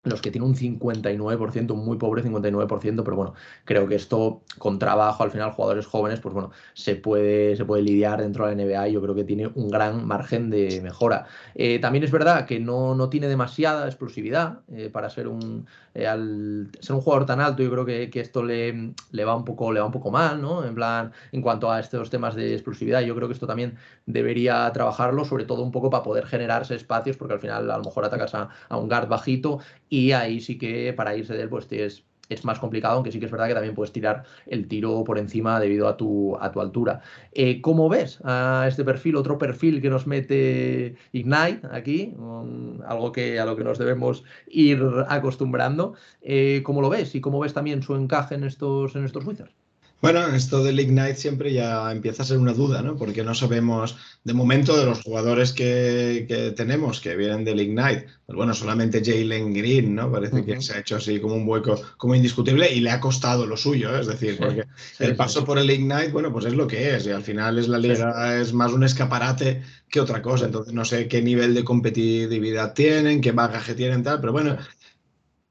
los que tienen un 59%, un muy pobre 59%, pero bueno, creo que esto con trabajo, al final, jugadores jóvenes, pues bueno, se puede, se puede lidiar dentro de la NBA y yo creo que tiene un gran margen de mejora. Eh, también es verdad que no, no tiene demasiada explosividad eh, para ser un, eh, ser un jugador tan alto, yo creo que, que, esto le, le, va un poco, le va un poco mal, ¿no? En plan, en cuanto a estos temas de explosividad, yo creo que esto también debería trabajarlo, sobre todo un poco para poder generarse espacios, porque al final a lo mejor atacas a, a un guard bajito y ahí sí que para irse de él pues es, es más complicado, aunque sí que es verdad que también puedes tirar el tiro por encima debido a tu, a tu altura. Eh, ¿Cómo ves a este perfil, otro perfil que nos mete Ignite aquí? algo que, a lo que nos debemos ir acostumbrando. Eh, ¿Cómo lo ves? Y cómo ves también su encaje en estos, en estos Wizards? Bueno, esto del Ignite siempre ya empieza a ser una duda, ¿no? Porque no sabemos, de momento, de los jugadores que, tenemos que vienen del Ignite, pues bueno, solamente Jalen Green, ¿no? Parece que se ha hecho así como un hueco, como indiscutible y le ha costado lo suyo, ¿eh? es decir, porque el paso por el Ignite, bueno, pues es lo que es y al final es la liga, es más un escaparate que otra cosa, entonces no sé qué nivel de competitividad tienen, qué bagaje tienen, tal, pero bueno,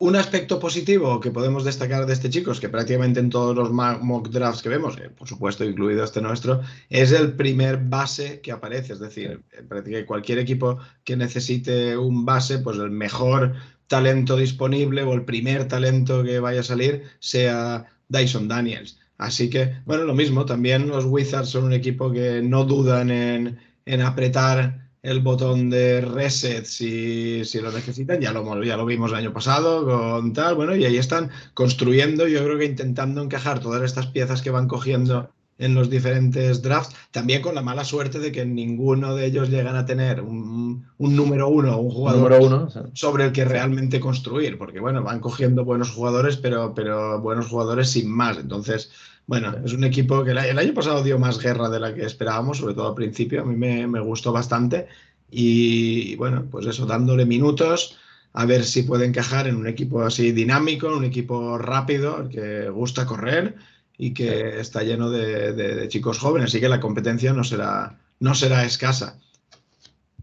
un aspecto positivo que podemos destacar de este chico es que prácticamente en todos los mock drafts que vemos, eh, por supuesto incluido este nuestro, es el primer base que aparece. Es decir, prácticamente cualquier equipo que necesite un base, pues el mejor talento disponible o el primer talento que vaya a salir sea Dyson Daniels. Así que, bueno, lo mismo, también los Wizards son un equipo que no dudan en, en apretar el botón de reset si, si, lo necesitan, ya lo, ya lo vimos el año pasado con tal, bueno, y ahí están construyendo, yo creo que intentando encajar todas estas piezas que van cogiendo en los diferentes drafts, también con la mala suerte de que ninguno de ellos llegan a tener un, número uno, un jugador uno, sobre el que realmente construir, porque bueno, van cogiendo buenos jugadores, pero, pero buenos jugadores sin más, entonces bueno, es un equipo que el, año pasado dio más guerra de la que esperábamos, sobre todo al principio. A mí me, gustó bastante. Y, bueno, pues eso, dándole minutos, a ver si puede encajar en un equipo así dinámico, un equipo rápido, que gusta correr y que está lleno de, chicos jóvenes. Así que la competencia no será, no será escasa.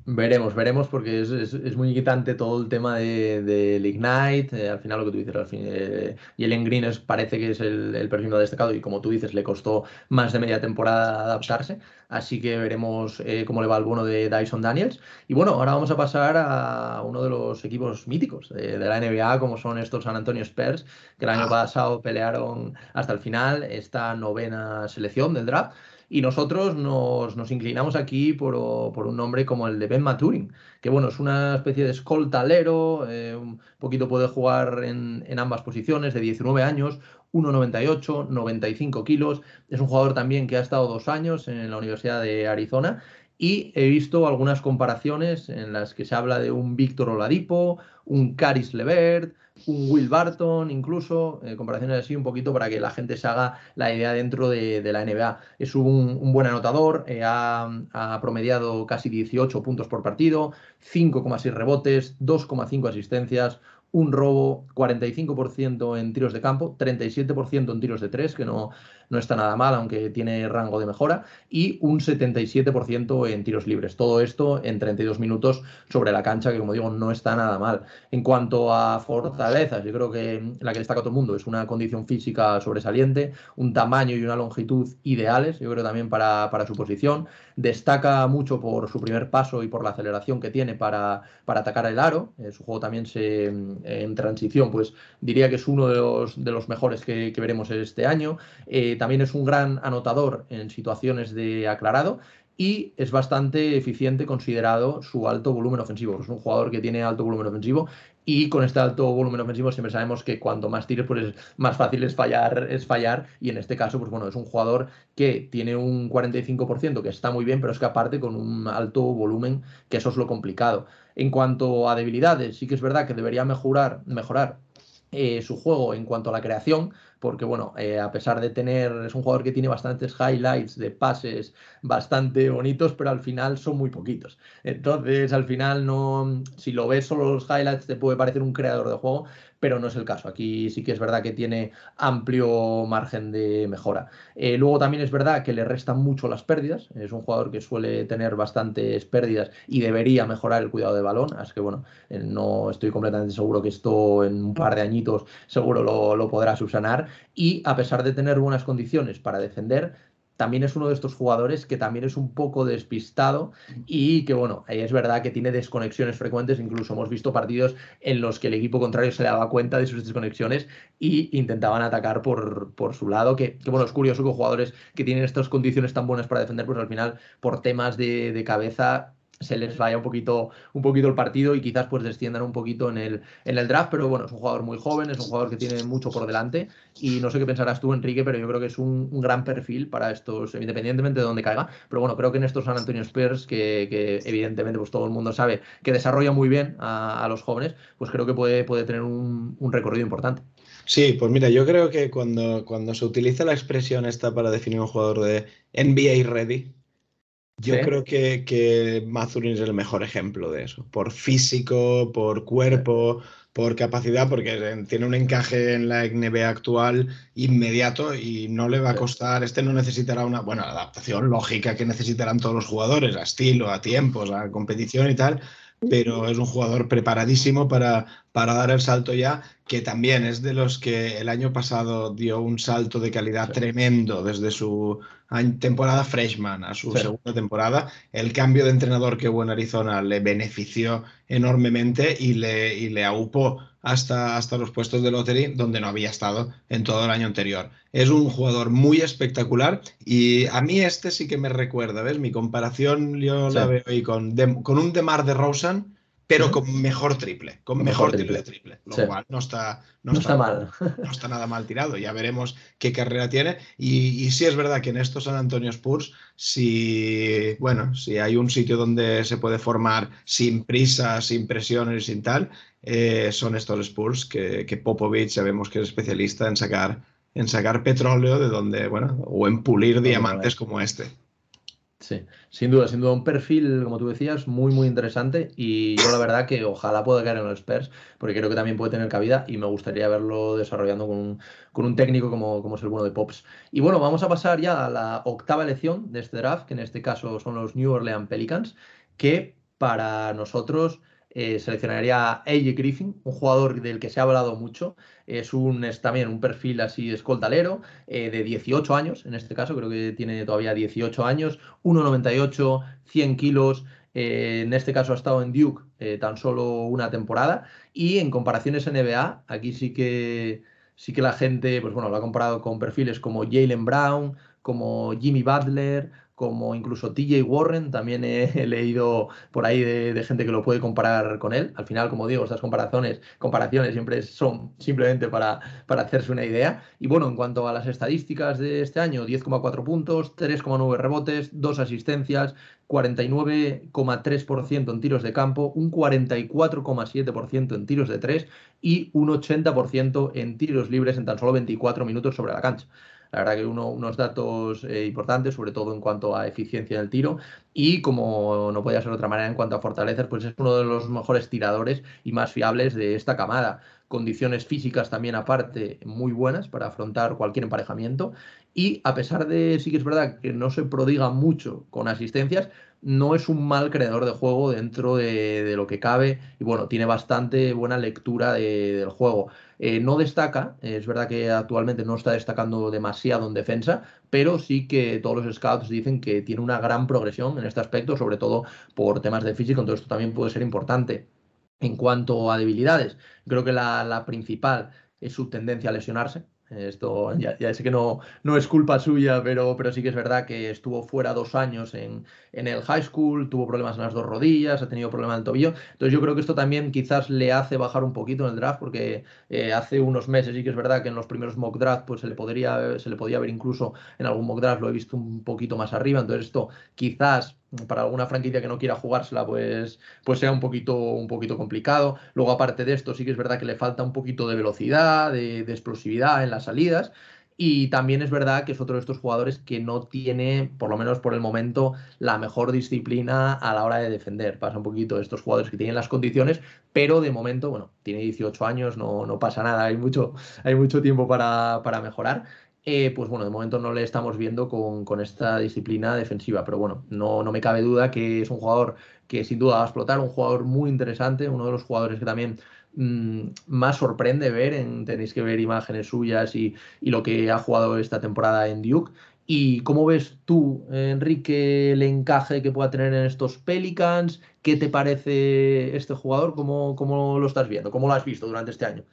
Veremos, veremos, porque es, muy inquietante todo el tema del de, Ignite. Eh, al final, lo que tú dices, al fin, eh, Jalen Green parece que es el, el perfil más destacado y, como tú dices, le costó más de media temporada adaptarse. Así que veremos eh, cómo le va el bono de Dyson Daniels. Y bueno, ahora vamos a pasar a uno de los equipos míticos de, la NBA, como son estos San Antonio Spurs, que el año ah. pasado pelearon hasta el final esta novena selección del draft. Y nosotros nos, inclinamos aquí por, un nombre como el de Ben Maturin, que bueno, es una especie de escoltalero, eh, un poquito puede jugar en, ambas posiciones, de 19 años, 1,98, 95 kilos. Es un jugador también que ha estado dos años en la Universidad de Arizona y he visto algunas comparaciones en las que se habla de un Víctor Oladipo, un Caris Levert, un Will Barton, incluso, eh, comparaciones así un poquito para que la gente se haga la idea dentro de, la NBA. Es un, buen anotador, eh, ha, ha, promediado casi 18 puntos por partido, 5,6 rebotes, 2,5 asistencias, un robo, 45% en tiros de campo, 37% en tiros de tres, que no, no está nada mal, aunque tiene rango de mejora, y un 77% en tiros libres. Todo esto en 32 minutos sobre la cancha, que como digo, no está nada mal. En cuanto a fortalezas, yo creo que la que destaca todo el mundo es una condición física sobresaliente, un tamaño y una longitud ideales, yo creo también para, para su posición. Destaca mucho por su primer paso y por la aceleración que tiene para, para atacar el aro. Eh, su juego también se, en transición, pues diría que es uno de los, de los mejores que, veremos este año. Eh, también es un gran anotador en situaciones de aclarado y es bastante eficiente considerado su alto volumen ofensivo. Es un jugador que tiene alto volumen ofensivo y con este alto volumen ofensivo siempre sabemos que cuanto más tires, pues es más fácil es fallar, es fallar. Y en este caso, pues bueno, es un jugador que tiene un 45%, que está muy bien, pero es que aparte con un alto volumen, que eso es lo complicado. En cuanto a debilidades, sí que es verdad que debería mejorar, mejorar eh, su juego en cuanto a la creación, porque bueno, eh, a pesar de tener, es un jugador que tiene bastantes highlights de pases bastante bonitos, pero al final son muy poquitos. Entonces, al final no, si lo ves solo los highlights, te puede parecer un creador de juego, pero no es el caso. Aquí sí que es verdad que tiene amplio margen de mejora. Eh, luego también es verdad que le restan mucho las pérdidas. Es un jugador que suele tener bastantes pérdidas y debería mejorar el cuidado de balón. Así que bueno, eh, no estoy completamente seguro que esto en un par de añitos seguro lo, lo podrá subsanar. Y a pesar de tener buenas condiciones para defender, también es uno de estos jugadores que también es un poco despistado y que, bueno, es verdad que tiene desconexiones frecuentes. Incluso hemos visto partidos en los que el equipo contrario se daba cuenta de sus desconexiones y intentaban atacar por, por su lado. Que, bueno, es curioso que jugadores que tienen estas condiciones tan buenas para defender, pues al final, por temas de, de cabeza, se les vaya un poquito, un poquito el partido y quizás pues desciendan un poquito en el, en el draft, pero bueno, es un jugador muy joven, es un jugador que tiene mucho por delante y no sé qué pensarás tú, Enrique, pero yo creo que es un, gran perfil para estos, independientemente de dónde caiga, pero bueno, creo que en estos San Antonio Spurs, que, evidentemente pues todo el mundo sabe que desarrolla muy bien a, los jóvenes, pues creo que puede, puede tener un, un, recorrido importante. Sí, pues mira, yo creo que cuando, cuando se utiliza la expresión esta para definir un jugador de NBA ready, yo creo que, que Mazurin es el mejor ejemplo de eso, por físico, por cuerpo, por capacidad, porque tiene un encaje en la NBA actual inmediato y no le va a costar, este no necesitará una, buena adaptación lógica que necesitarán todos los jugadores, a estilo, a tiempos, a competición y tal, pero es un jugador preparadísimo para, para dar el salto ya, que también es de los que el año pasado dio un salto de calidad tremendo desde su temporada freshman a su segunda temporada. El cambio de entrenador que hubo en Arizona le benefició enormemente y le, y le aupó hasta, hasta los puestos de lottery donde no había estado en todo el año anterior. Es un jugador muy espectacular y a mí este sí que me recuerda, ¿ves? Mi comparación yo la veo ahí con, con un Demar de Rosen pero con mejor triple, con mejor, triple triple, lo cual no está, no, está, mal. (laughs) no está nada mal tirado. Ya veremos qué carrera tiene. Y, sí es verdad que en estos San Antonio Spurs, si, bueno, si hay un sitio donde se puede formar sin prisa, sin presiones y sin tal, eh, son estos Spurs que, que Popovich sabemos que es especialista en sacar, en sacar petróleo de donde, bueno, o en pulir diamantes como este. Sí, sin duda, sin duda, un perfil, como tú decías, muy, muy interesante y yo la verdad que ojalá pueda caer en los Spurs, porque creo que también puede tener cabida y me gustaría verlo desarrollando con un, con un técnico como, como es el bueno de Pops. Y bueno, vamos a pasar ya a la octava elección de este draft, que en este caso son los New Orleans Pelicans, que para nosotros eh, seleccionaría AJ Griffin, un jugador del que se ha hablado mucho. Es, un, también un perfil así escoltalero, eh, de 18 años, en este caso, creo que tiene todavía 18 años, 1,98, 100 kilos. Eh, en este caso ha estado en Duke tan solo una temporada. Y en comparaciones NBA, aquí sí que, sí que la gente, pues bueno, lo ha comparado con perfiles como Jalen Brown, como Jimmy Butler como incluso TJ Warren, también (laughs) he, leído por ahí de, gente que lo puede comparar con él. Al final, como digo, estas comparaciones, comparaciones siempre son simplemente para, para hacerse una idea. Y bueno, en cuanto a las estadísticas de este año, 10,4 puntos, 3,9 rebotes, 2 asistencias, 49,3% en tiros de campo, un 44,7% en tiros de 3 y un 80% en tiros libres en tan solo 24 minutos sobre la cancha. La verdad que uno, unos datos eh, importantes, sobre todo en cuanto a eficiencia del tiro. Y como no podía ser de otra manera en cuanto a fortalezas, pues es uno de los mejores tiradores y más fiables de esta camada. Condiciones físicas también aparte muy buenas para afrontar cualquier emparejamiento. Y a pesar de, sí que es verdad que no se prodiga mucho con asistencias, no es un mal creador de juego dentro de, lo que cabe y bueno, tiene bastante buena lectura del juego. Eh, no destaca, es verdad que actualmente no está destacando demasiado en defensa, pero sí que todos los scouts dicen que tiene una gran progresión en este aspecto, sobre todo por temas de físico, entonces esto también puede ser importante. En cuanto a debilidades, creo que la principal es su tendencia a lesionarse. Esto ya, sé que no, no es culpa suya, pero, pero sí que es verdad que estuvo fuera dos años en, en, el high school, tuvo problemas en las dos rodillas, ha tenido problemas en el tobillo. Entonces yo creo que esto también quizás le hace bajar un poquito en el draft, porque eh, hace unos meses sí que es verdad que en los primeros mock draft pues se le, podría, se le podía ver incluso en algún mock draft, lo he visto un poquito más arriba. Entonces esto quizás para alguna franquicia que no quiera jugársela, pues, pues sea un poquito, un poquito complicado. Luego, aparte de esto, sí que es verdad que le falta un poquito de velocidad, de, explosividad en las salidas. Y también es verdad que es otro de estos jugadores que no tiene, por lo menos por el momento, la mejor disciplina a la hora de defender. Pasa un poquito de estos jugadores que tienen las condiciones, pero de momento, bueno, tiene 18 años, no, no pasa nada, hay mucho, hay mucho tiempo para, para mejorar. Eh, pues bueno, de momento no le estamos viendo con, esta disciplina defensiva, pero bueno, no, no me cabe duda que es un jugador que sin duda va a explotar, un jugador muy interesante, uno de los jugadores que también mmm, más sorprende ver, en, tenéis que ver imágenes suyas y, lo que ha jugado esta temporada en Duke. ¿Y cómo ves tú, Enrique, el encaje que pueda tener en estos Pelicans? ¿Qué te parece este jugador? ¿Cómo, cómo lo estás viendo? ¿Cómo lo has visto durante este año?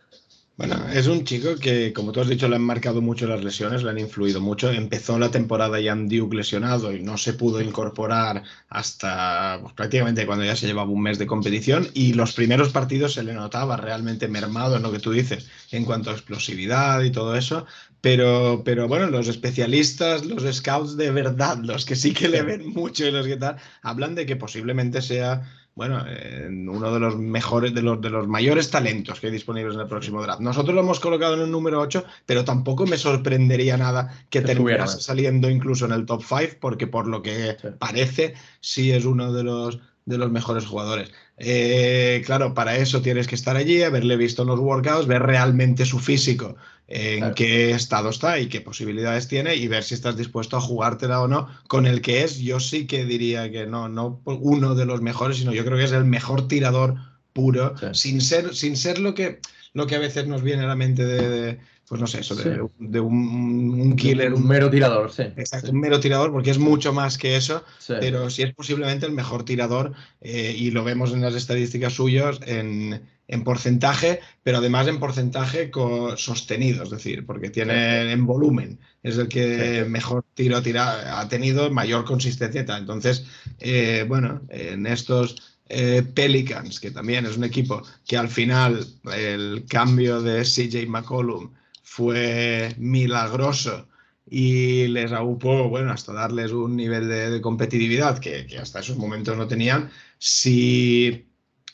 Bueno, es un chico que, como tú has dicho, le han marcado mucho las lesiones, le han influido mucho. Empezó la temporada ya en Duke lesionado y no se pudo incorporar hasta pues, prácticamente cuando ya se llevaba un mes de competición. Y los primeros partidos se le notaba realmente mermado en lo que tú dices, en cuanto a explosividad y todo eso. Pero, pero bueno, los especialistas, los scouts de verdad, los que sí que le ven mucho y los que tal, hablan de que posiblemente sea bueno, eh, uno de los mejores, de los, de los mayores talentos que hay disponibles en el próximo draft. Nosotros lo hemos colocado en el número 8, pero tampoco me sorprendería nada que terminase saliendo incluso en el top 5, porque por lo que sí. parece, sí es uno de los, de los mejores jugadores. Eh, claro, para eso tienes que estar allí, haberle visto en los workouts, ver realmente su físico, en claro. qué estado está y qué posibilidades tiene y ver si estás dispuesto a jugártela o no. Con el que es, yo sí que diría que no, no uno de los mejores, sino yo creo que es el mejor tirador puro, sí. sin, ser, sin ser lo que, lo que a veces nos viene a la mente de, de pues no sé, eso, de, sí. de un, un, killer. Un mero tirador, sí. Exacto, sí. un mero tirador, porque es mucho más que eso, sí. pero sí es posiblemente el mejor tirador eh, y lo vemos en las estadísticas suyas en, en porcentaje, pero además en porcentaje sostenido, es decir, porque tiene en volumen, es el que mejor tiro tira, ha tenido, mayor consistencia y tal. Entonces, eh, bueno, en estos eh, Pelicans, que también es un equipo que al final el cambio de CJ McCollum fue milagroso y les aupó, bueno, hasta darles un nivel de, de competitividad que, que, hasta esos momentos no tenían. Si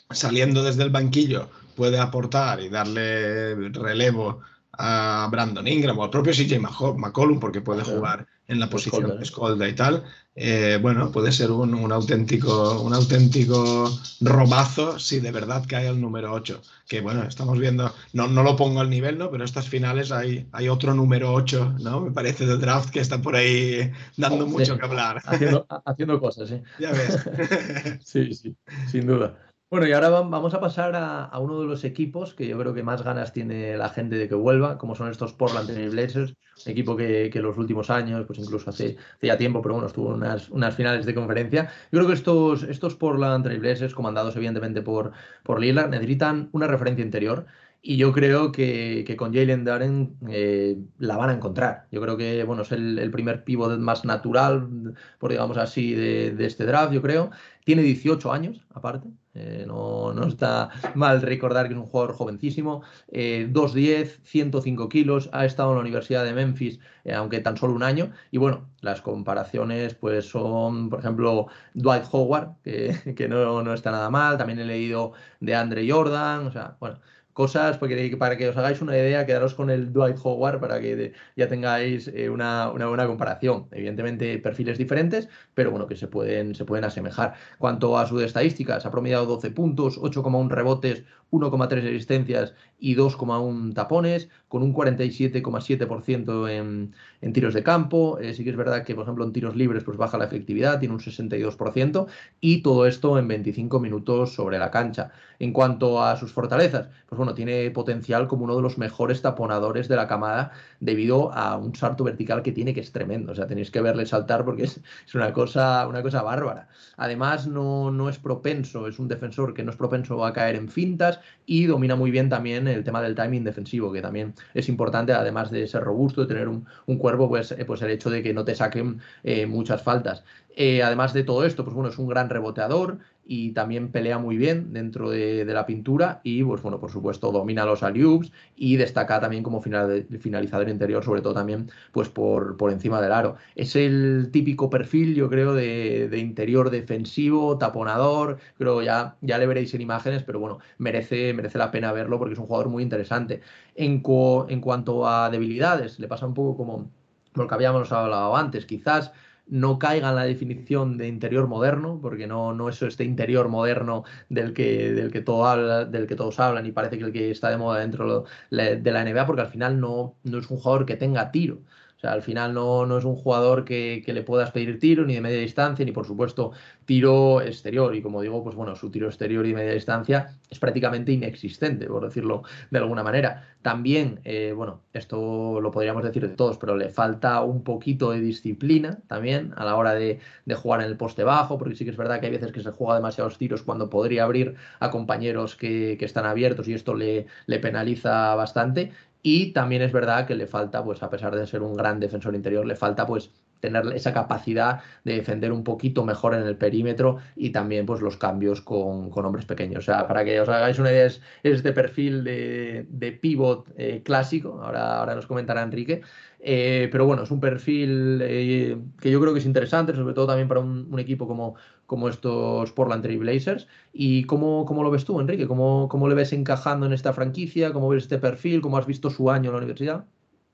saliendo desde el banquillo puede aportar y darle relevo a Brandon Ingram o al propio CJ McCollum porque puede jugar en la posición de escolta y tal, eh, bueno, puede ser un, un, auténtico, un auténtico robazo si de verdad cae el número 8. Que bueno, estamos viendo, no, no lo pongo al nivel, ¿no? Pero estas finales hay, hay otro número 8, ¿no? Me parece del draft que está por ahí dando mucho que hablar. Haciendo, (laughs) haciendo cosas, sí. Ya ves. (laughs) sí, sí, sin duda. Bueno, y ahora vamos a pasar a, a, uno de los equipos que yo creo que más ganas tiene la gente de que vuelva, como son estos Portland Trail Blazers, un equipo que, que los últimos años, pues incluso hace, ya tiempo, pero bueno, estuvo unas, unas finales de conferencia. Yo creo que estos, estos Portland Trail Blazers, comandados evidentemente por, por Lillard, necesitan una referencia interior. Y yo creo que, que con Jalen Darren eh, la van a encontrar. Yo creo que bueno, es el, el primer pivot más natural, por digamos así, de, de, este draft, yo creo. Tiene 18 años, aparte. Eh, no, no, está mal recordar que es un jugador jovencísimo. Eh, 2'10, 105 kilos. Ha estado en la Universidad de Memphis, eh, aunque tan solo un año. Y bueno, las comparaciones pues son, por ejemplo, Dwight Howard, que, (laughs) que no, no está nada mal. También he leído de Andre Jordan. O sea, bueno cosas, porque para que os hagáis una idea, quedaros con el Dwight Howard para que ya tengáis eh, una, una, buena comparación. Evidentemente, perfiles diferentes, pero bueno, que se pueden, se pueden asemejar. Cuanto a sus estadísticas, ha promediado 12 puntos, 8,1 rebotes, 1,3 asistencias y 2,1 tapones, con un 47,7% en, en, tiros de campo. Eh, sí que es verdad que, por ejemplo, en tiros libres pues baja la efectividad, tiene un 62%, y todo esto en 25 minutos sobre la cancha. En cuanto a sus fortalezas, pues bueno, tiene potencial como uno de los mejores taponadores de la camada debido a un salto vertical que tiene que es tremendo. O sea, tenéis que verle saltar porque es, es una, cosa, una cosa bárbara. Además, no, no es propenso, es un defensor que no es propenso a caer en fintas y domina muy bien también el tema del timing defensivo, que también es importante, además de ser robusto, de tener un, un cuerpo, pues, pues el hecho de que no te saquen eh, muchas faltas. Eh, además de todo esto, pues bueno, es un gran reboteador, y también pelea muy bien dentro de, la pintura y, pues bueno, por supuesto, domina los alley y destaca también como final, finalizador interior, sobre todo también pues por, encima del aro. Es el típico perfil, yo creo, de, interior defensivo, taponador, creo ya, ya le veréis en imágenes, pero bueno, merece, merece la pena verlo porque es un jugador muy interesante. En, en cuanto a debilidades, le pasa un poco como lo que habíamos hablado antes, quizás no caiga en la definición de interior moderno, porque no, no es este interior moderno del que, del, que todo habla, del que todos hablan y parece que el que está de moda dentro de la NBA, porque al final no, no es un jugador que tenga tiro. O sea, al final no, no es un jugador que, le puedas pedir tiro ni de media distancia, ni por supuesto tiro exterior. Y como digo, pues bueno, su tiro exterior y media distancia es prácticamente inexistente, por decirlo de alguna manera. También, eh, bueno, esto lo podríamos decir de todos, pero le falta un poquito de disciplina también a la hora de, jugar en el poste bajo, porque sí que es verdad que hay veces que se juega demasiados tiros cuando podría abrir a compañeros que, están abiertos y esto le, le penaliza bastante. Y también es verdad que le falta, pues a pesar de ser un gran defensor interior, le falta pues tener esa capacidad de defender un poquito mejor en el perímetro y también pues los cambios con, hombres pequeños. O sea, para que os hagáis una idea, es, este perfil de, de pivot eh, clásico, ahora, ahora nos comentará Enrique, eh, pero bueno, es un perfil eh, que yo creo que es interesante, sobre todo también para un, equipo como, como estos Portland Trail Blazers. ¿Y cómo, cómo, lo ves tú, Enrique? ¿Cómo, ¿Cómo le ves encajando en esta franquicia? ¿Cómo ves este perfil? ¿Cómo has visto su año en la universidad?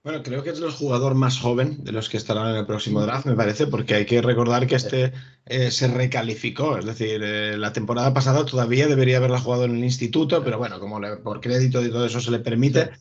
Bueno, creo que es el jugador más joven de los que estarán en el próximo draft, me parece, porque hay que recordar que este eh, se recalificó. Es decir, eh, la temporada pasada todavía debería haberla jugado en el instituto, pero bueno, como por crédito y todo eso se le permite,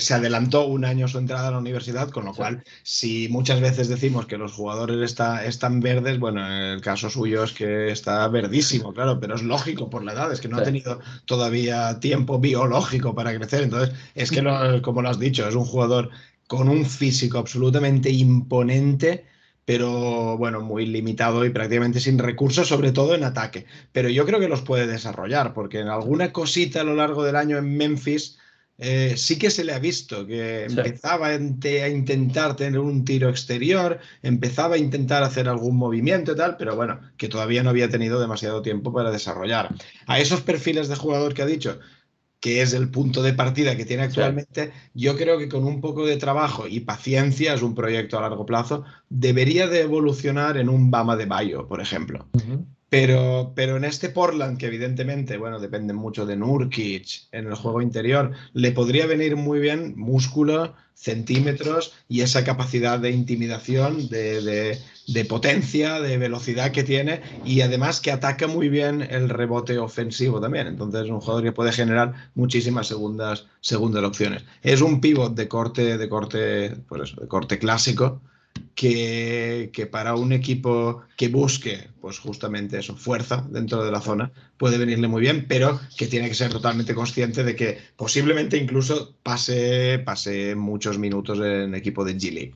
se adelantó un año su entrada a la universidad, con lo cual, si muchas veces decimos que los jugadores está, están verdes, bueno, en el caso suyo es que está verdísimo, claro, pero es lógico por la edad, es que no ha tenido todavía tiempo biológico para crecer. Entonces, es que, como lo has dicho, es un jugador con un físico absolutamente imponente, pero bueno, muy limitado y prácticamente sin recursos, sobre todo en ataque. Pero yo creo que los puede desarrollar, porque en alguna cosita a lo largo del año en Memphis eh, sí que se le ha visto que empezaba a intentar tener un tiro exterior, empezaba a intentar hacer algún movimiento y tal, pero bueno, que todavía no había tenido demasiado tiempo para desarrollar. A esos perfiles de jugador que ha dicho, que es el punto de partida que tiene actualmente, yo creo que con un poco de trabajo y paciencia, es un proyecto a largo plazo, debería de evolucionar en un Bama de Bayo, por ejemplo. Pero, pero en este Portland, que evidentemente, bueno, depende mucho de Nurkic en el juego interior, le podría venir muy bien músculo, centímetros y esa capacidad de intimidación, de, potencia, de velocidad que tiene y además que ataca muy bien el rebote ofensivo también. Entonces es un jugador que puede generar muchísimas segundas, segundas opciones. Es un pivot de corte, de corte, pues de corte clásico que, para un equipo que busque, pues justamente eso, fuerza dentro de la zona, puede venirle muy bien, pero que tiene que ser totalmente consciente de que posiblemente incluso pase, pase muchos minutos en equipo de G-League.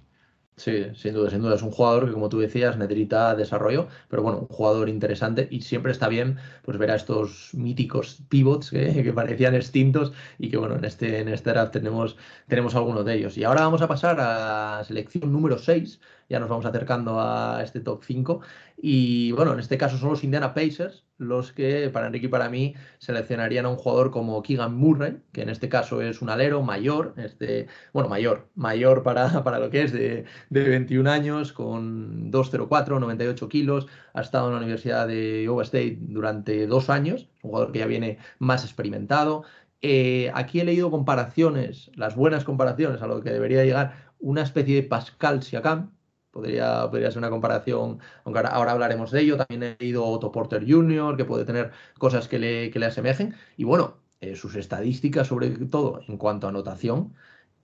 Sí, sin duda, sin duda. Es un jugador que, como tú decías, necesita desarrollo, pero bueno, un jugador interesante y siempre está bien pues ver a estos míticos pivots que, (laughs) parecían extintos y que, bueno, en este, en este draft tenemos, tenemos algunos de ellos. Y ahora vamos a pasar a selección número 6, ya nos vamos acercando a este top 5. Y bueno, en este caso son los Indiana Pacers los que para Enrique y para mí seleccionarían a un jugador como Keegan Murray, que en este caso es un alero mayor, este, bueno, mayor, mayor para, (laughs) para lo que es, de, de 21 años, con 2,04, 98 kilos, ha estado en la Universidad de Iowa State durante dos años, un jugador que ya viene más experimentado. Eh, aquí he leído comparaciones, las buenas comparaciones a lo que debería llegar una especie de Pascal Siakam, Podría, podría ser una comparación, aunque ahora, hablaremos de ello. También he leído Otto Porter Jr., que puede tener cosas que le, que le asemejen. Y bueno, eh, sus estadísticas, sobre todo en cuanto a anotación,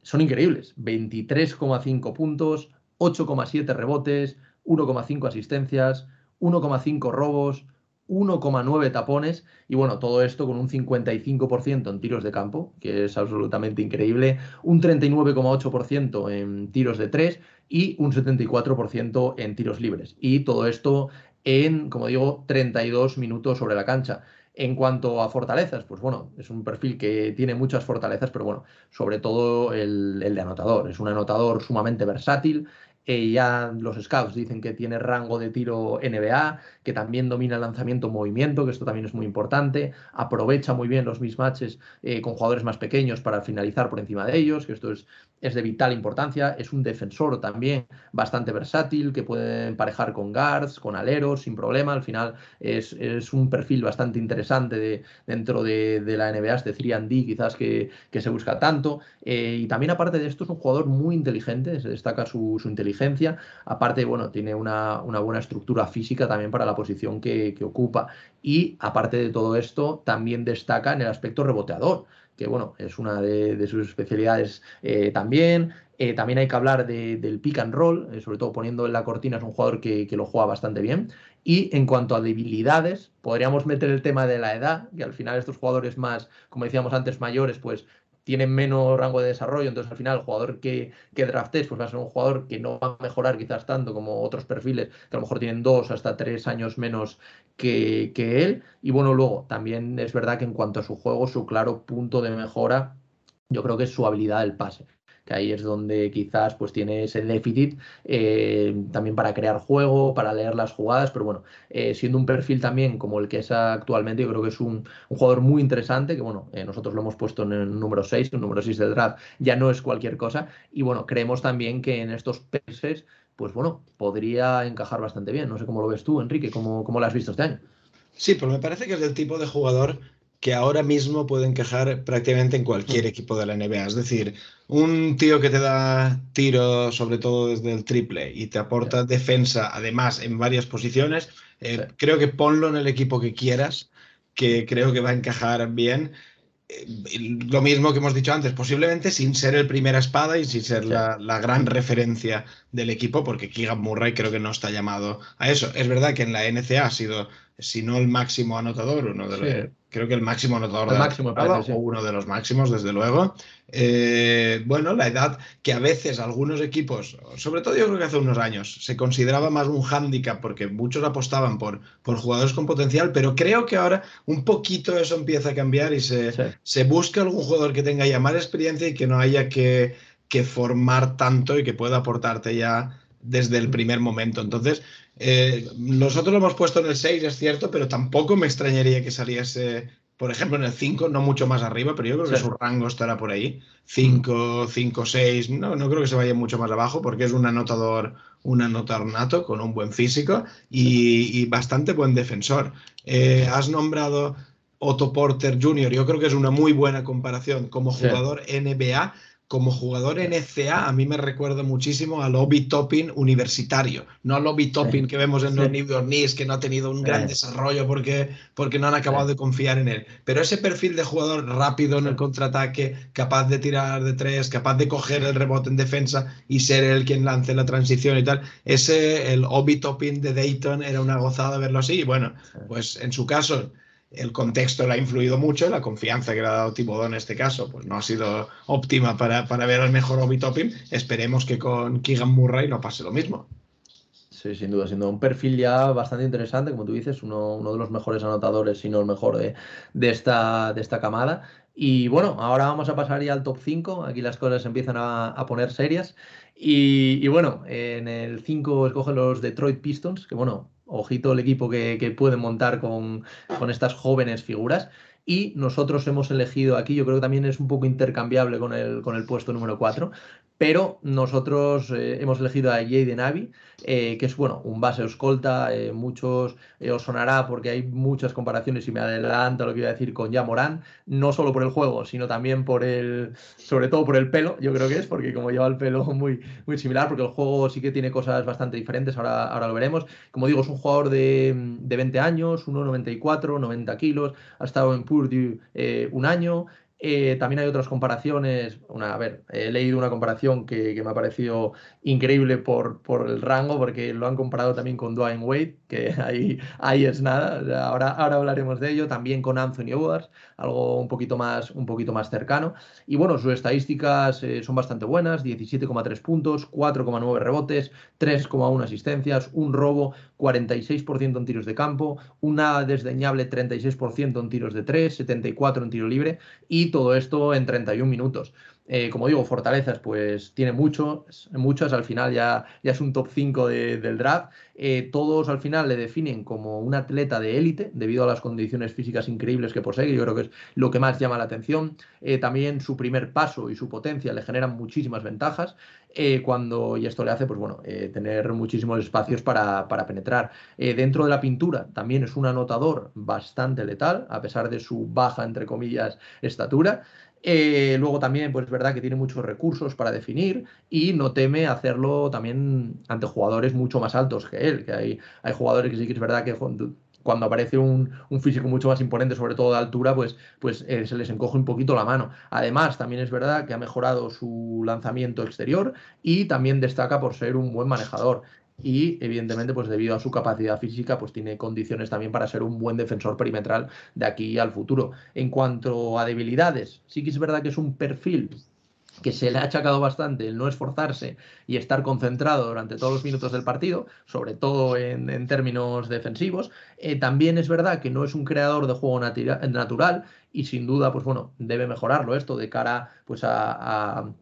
son increíbles. 23,5 puntos, 8,7 rebotes, 1,5 asistencias, 1,5 robos, 1,9 tapones y bueno, todo esto con un 55% en tiros de campo, que es absolutamente increíble, un 39,8% en tiros de 3 y un 74% en tiros libres. Y todo esto en, como digo, 32 minutos sobre la cancha. En cuanto a fortalezas, pues bueno, es un perfil que tiene muchas fortalezas, pero bueno, sobre todo el, el de anotador. Es un anotador sumamente versátil, Ya los scouts dicen que tiene rango de tiro NBA, que también domina el lanzamiento-movimiento, que esto también es muy importante, aprovecha muy bien los mismatches eh, con jugadores más pequeños para finalizar por encima de ellos, que esto es, es de vital importancia, es un defensor también bastante versátil, que puede emparejar con guards, con aleros, sin problema, al final es, un perfil bastante interesante de, dentro de, la NBA, este 3D quizás que, que, se busca tanto, eh, y también aparte de esto es un jugador muy inteligente, se destaca su, inteligencia Aparte, bueno, tiene una, buena estructura física también para la posición que, ocupa. Y aparte de todo esto, también destaca en el aspecto reboteador que bueno, es una de, sus especialidades eh, también. Eh, también hay que hablar del pick and roll, sobre todo poniendo en la cortina, es un jugador que, que, lo juega bastante bien. Y en cuanto a debilidades, podríamos meter el tema de la edad, que al final estos jugadores más, como decíamos antes, mayores, pues tienen menos rango de desarrollo, entonces al final el jugador que, que draftes pues va a ser un jugador que no va a mejorar quizás tanto como otros perfiles que a lo mejor tienen dos hasta tres años menos que, que él. Y bueno, luego también es verdad que en cuanto a su juego, su claro punto de mejora, yo creo que es su habilidad del pase ahí es donde quizás pues tiene ese déficit eh, también para crear juego, para leer las jugadas, pero bueno, eh, siendo un perfil también como el que es actualmente, yo creo que es un, jugador muy interesante, que bueno, eh, nosotros lo hemos puesto en el número 6, el número 6 del draft ya no es cualquier cosa, y bueno, creemos también que en estos peces, pues bueno, podría encajar bastante bien, no sé cómo lo ves tú, Enrique, cómo, cómo lo has visto este año. Sí, pues me parece que es del tipo de jugador que ahora mismo puede encajar prácticamente en cualquier mm. equipo de la NBA. Es decir, un tío que te da tiro, sobre todo desde el triple, y te aporta defensa, además, en varias posiciones, eh, creo que ponlo en el equipo que quieras, que creo que va a encajar bien. Eh, lo mismo que hemos dicho antes, posiblemente sin ser el primera espada y sin ser la, gran referencia del equipo, porque Keegan Murray creo que no está llamado a eso. Es verdad que en la NCA ha sido, si no el máximo anotador, uno de los creo que el máximo anotador de máximo, la o uno de los máximos, desde luego. Eh, bueno, la edad que a veces algunos equipos, sobre todo yo creo que hace unos años, se consideraba más un hándicap porque muchos apostaban por, por jugadores con potencial, pero creo que ahora un poquito eso empieza a cambiar y se, se busca algún jugador que tenga ya más experiencia y que no haya que, que formar tanto y que pueda aportarte ya desde el primer momento. Entonces, eh, nosotros lo hemos puesto en el 6, es cierto, pero tampoco me extrañaría que saliese, por ejemplo, en el 5, no mucho más arriba, pero yo creo que su rango estará por ahí. 5, 5, 6, no, no creo que se vaya mucho más abajo porque es un anotador, un anotador nato con un buen físico y, bastante buen defensor. Eh, has nombrado Otto Porter Jr., yo creo que es una muy buena comparación como jugador NBA como jugador NCA, a mí me recuerda muchísimo al Obi Topping universitario, no al Obi Topping que vemos en los New York Knicks, que no ha tenido un gran desarrollo porque, porque no han acabado de confiar en él. Pero ese perfil de jugador rápido en el contraataque, capaz de tirar de tres, capaz de coger el rebote en defensa y ser el quien lance la transición y tal, ese, el Obi Topping de Dayton, era una gozada verlo así. Y bueno, pues en su caso el contexto le ha influido mucho, la confianza que le ha dado Thibodeau en este caso, pues no ha sido óptima para, ver al mejor Obi Topping. Esperemos que con Keegan Murray no pase lo mismo. Sí, sin duda, siendo un perfil ya bastante interesante, como tú dices, uno, uno de los mejores anotadores, si no el mejor de, de, esta, de esta camada. Y bueno, ahora vamos a pasar ya al top 5. Aquí las cosas empiezan a, a poner serias. Y, y, bueno, en el 5 escogen los Detroit Pistons, que bueno, ojito el equipo que, que pueden montar con, con, estas jóvenes figuras. Y nosotros hemos elegido aquí, yo creo que también es un poco intercambiable con el, con el puesto número 4, pero nosotros eh, hemos elegido a Jaden Navi, eh, que es bueno, un base escolta, eh, muchos os sonará porque hay muchas comparaciones y me adelanto lo que iba a decir con Morán, no solo por el juego, sino también por el, sobre todo por el pelo, yo creo que es, porque como lleva el pelo (laughs) muy, muy similar, porque el juego sí que tiene cosas bastante diferentes, ahora, ahora lo veremos. Como digo, es un jugador de, de 20 años, 1,94, 90 kilos, ha estado en Purdue un año, eh, también hay otras comparaciones. Una, a ver, he leído una comparación que, me ha parecido increíble por, por, el rango, porque lo han comparado también con Dwayne Wade, que (laughs) ahí, ahí es nada. Ahora, ahora hablaremos de ello. También con Anthony Edwards, algo un poquito más, un poquito más cercano. Y bueno, sus estadísticas eh, son bastante buenas: 17,3 puntos, 4,9 rebotes, 3,1 asistencias, un robo, 46% en tiros de campo, una desdeñable 36% en tiros de 3, 74 en tiro libre y todo esto en 31 minutos. Eh, como digo, fortalezas, pues tiene muchos, muchas, al final ya, ya es un top 5 del draft. Eh, todos al final le definen como un atleta de élite debido a las condiciones físicas increíbles que posee, yo creo que es lo que más llama la atención. Eh, también su primer paso y su potencia le generan muchísimas ventajas. cuando, y esto le hace, pues bueno, tener muchísimos espacios para, para penetrar. dentro de la pintura también es un anotador bastante letal, a pesar de su baja, entre comillas, estatura. Eh, luego también, pues es verdad que tiene muchos recursos para definir y no teme hacerlo también ante jugadores mucho más altos que él, que hay, hay jugadores que sí que es verdad que cuando aparece un, físico mucho más imponente, sobre todo de altura, pues, pues eh, se les encoge un poquito la mano. Además, también es verdad que ha mejorado su lanzamiento exterior y también destaca por ser un buen manejador y evidentemente pues debido a su capacidad física pues tiene condiciones también para ser un buen defensor perimetral de aquí al futuro. En cuanto a debilidades, sí que es verdad que es un perfil que se le ha achacado bastante el no esforzarse y estar concentrado durante todos los minutos del partido, sobre todo en, términos defensivos. Eh, también es verdad que no es un creador de juego natural y sin duda, pues bueno, debe mejorarlo esto de cara pues a,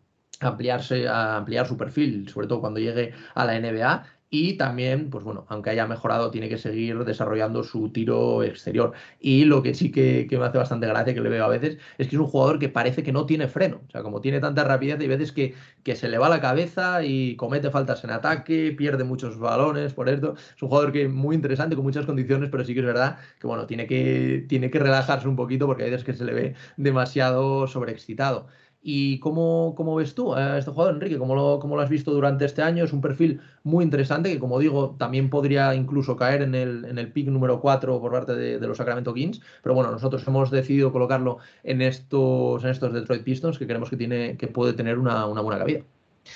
ampliarse, a ampliar su perfil, sobre todo cuando llegue a la NBA y también, pues bueno, aunque haya mejorado, tiene que seguir desarrollando su tiro exterior. Y lo que sí que, me hace bastante gracia, que le veo a veces, es que es un jugador que parece que no tiene freno. O sea, como tiene tanta rapidez, hay veces que, que se le va la cabeza y comete faltas en ataque, pierde muchos balones, por esto. Es un jugador que muy interesante, con muchas condiciones, pero sí que es verdad que, bueno, tiene que, tiene que relajarse un poquito porque hay veces que se le ve demasiado sobreexcitado. ¿Y cómo, cómo, ves tú a este jugador, Enrique? ¿Cómo lo, ¿Cómo lo, has visto durante este año? Es un perfil muy interesante que, como digo, también podría incluso caer en el, en el pick número 4 por parte de, los Sacramento Kings. Pero bueno, nosotros hemos decidido colocarlo en estos, en estos Detroit Pistons que creemos que, tiene, que puede tener una, una buena cabida.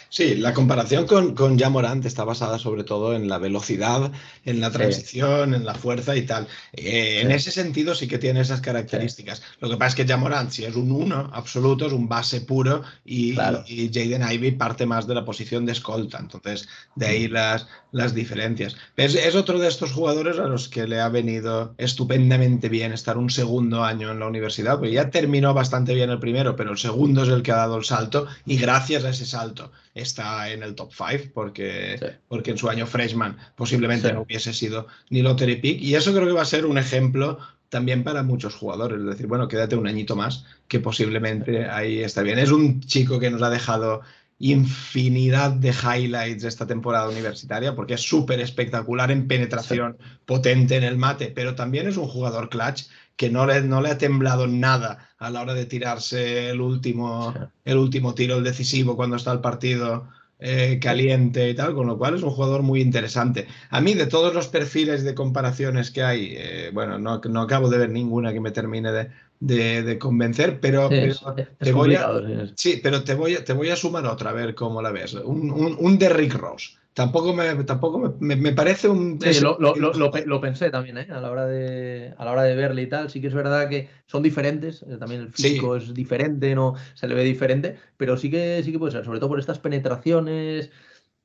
Sí, la comparación con, con Jamorant está basada sobre todo en la velocidad, en la transición, en la fuerza y tal. Eh, en ese sentido sí que tiene esas características. Lo que pasa es que Jamorant, si es un uno absoluto, es un base puro y, Jaden Ivy parte más de la posición de escolta. Entonces, de ahí mm. las, las diferencias. Es, es, otro de estos jugadores a los que le ha venido estupendamente bien estar un segundo año en la universidad, porque ya terminó bastante bien el primero, pero el segundo es el que ha dado el salto y gracias a ese salto está en el top 5 porque, porque en su año freshman posiblemente no hubiese sido ni lottery pick. Y eso creo que va a ser un ejemplo también para muchos jugadores. Es decir, bueno, quédate un añito más que posiblemente ahí está bien. Es un chico que nos ha dejado infinidad de highlights de esta temporada universitaria porque es súper espectacular en penetración, potente en el mate, pero también es un jugador clutch que no le, no le ha temblado nada a la hora de tirarse el último, el último tiro, el decisivo, cuando está el partido eh, caliente y tal, con lo cual es un jugador muy interesante. A mí, de todos los perfiles de comparaciones que hay, eh, bueno, no, no, acabo de ver ninguna que me termine de, de, convencer, pero, te voy a, sí, pero te voy, a, te voy a sumar otra, a ver cómo la ves. Un, un, un de Rick Ross tampoco me, tampoco me, parece un... lo, pensé también, ¿eh? A la, hora de, a la hora de verle y tal. Sí que es verdad que son diferentes, eh, también el físico es diferente, no se le ve diferente, pero sí que, sí que puede ser, sobre todo por estas penetraciones...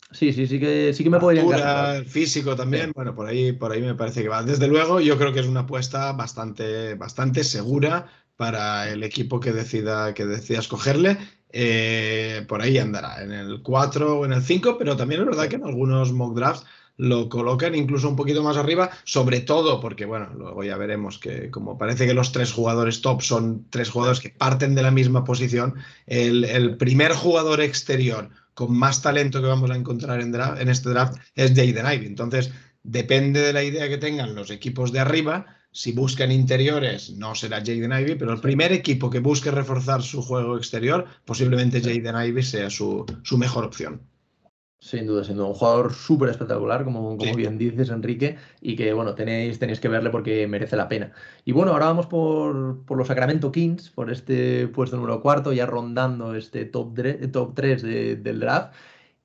Sí, sí, sí que, sí que me podría encajar. físico también, bueno, por ahí, por ahí me parece que va. Desde luego, yo creo que es una apuesta bastante, bastante segura para el equipo que decida, que decida escogerle eh, por ahí andará, en el 4 o en el 5, pero también es verdad que en algunos mock drafts lo colocan incluso un poquito más arriba, sobre todo porque, bueno, luego ya veremos que como parece que los tres jugadores top son tres jugadores que parten de la misma posición, el, primer jugador exterior con más talento que vamos a encontrar en, en este draft es Jaden Ivey. Entonces, depende de la idea que tengan los equipos de arriba, si buscan interiores, no será Jaden Ivey, pero el primer equipo que busque reforzar su juego exterior, posiblemente Jaden Ivey sea su, mejor opción. Sin duda, sin duda. Un jugador súper espectacular, como, como bien dices, Enrique, y que, bueno, tenéis, tenéis que verle porque merece la pena. Y bueno, ahora vamos por, por los Sacramento Kings, por este puesto número cuarto, ya rondando este top, top 3 del draft.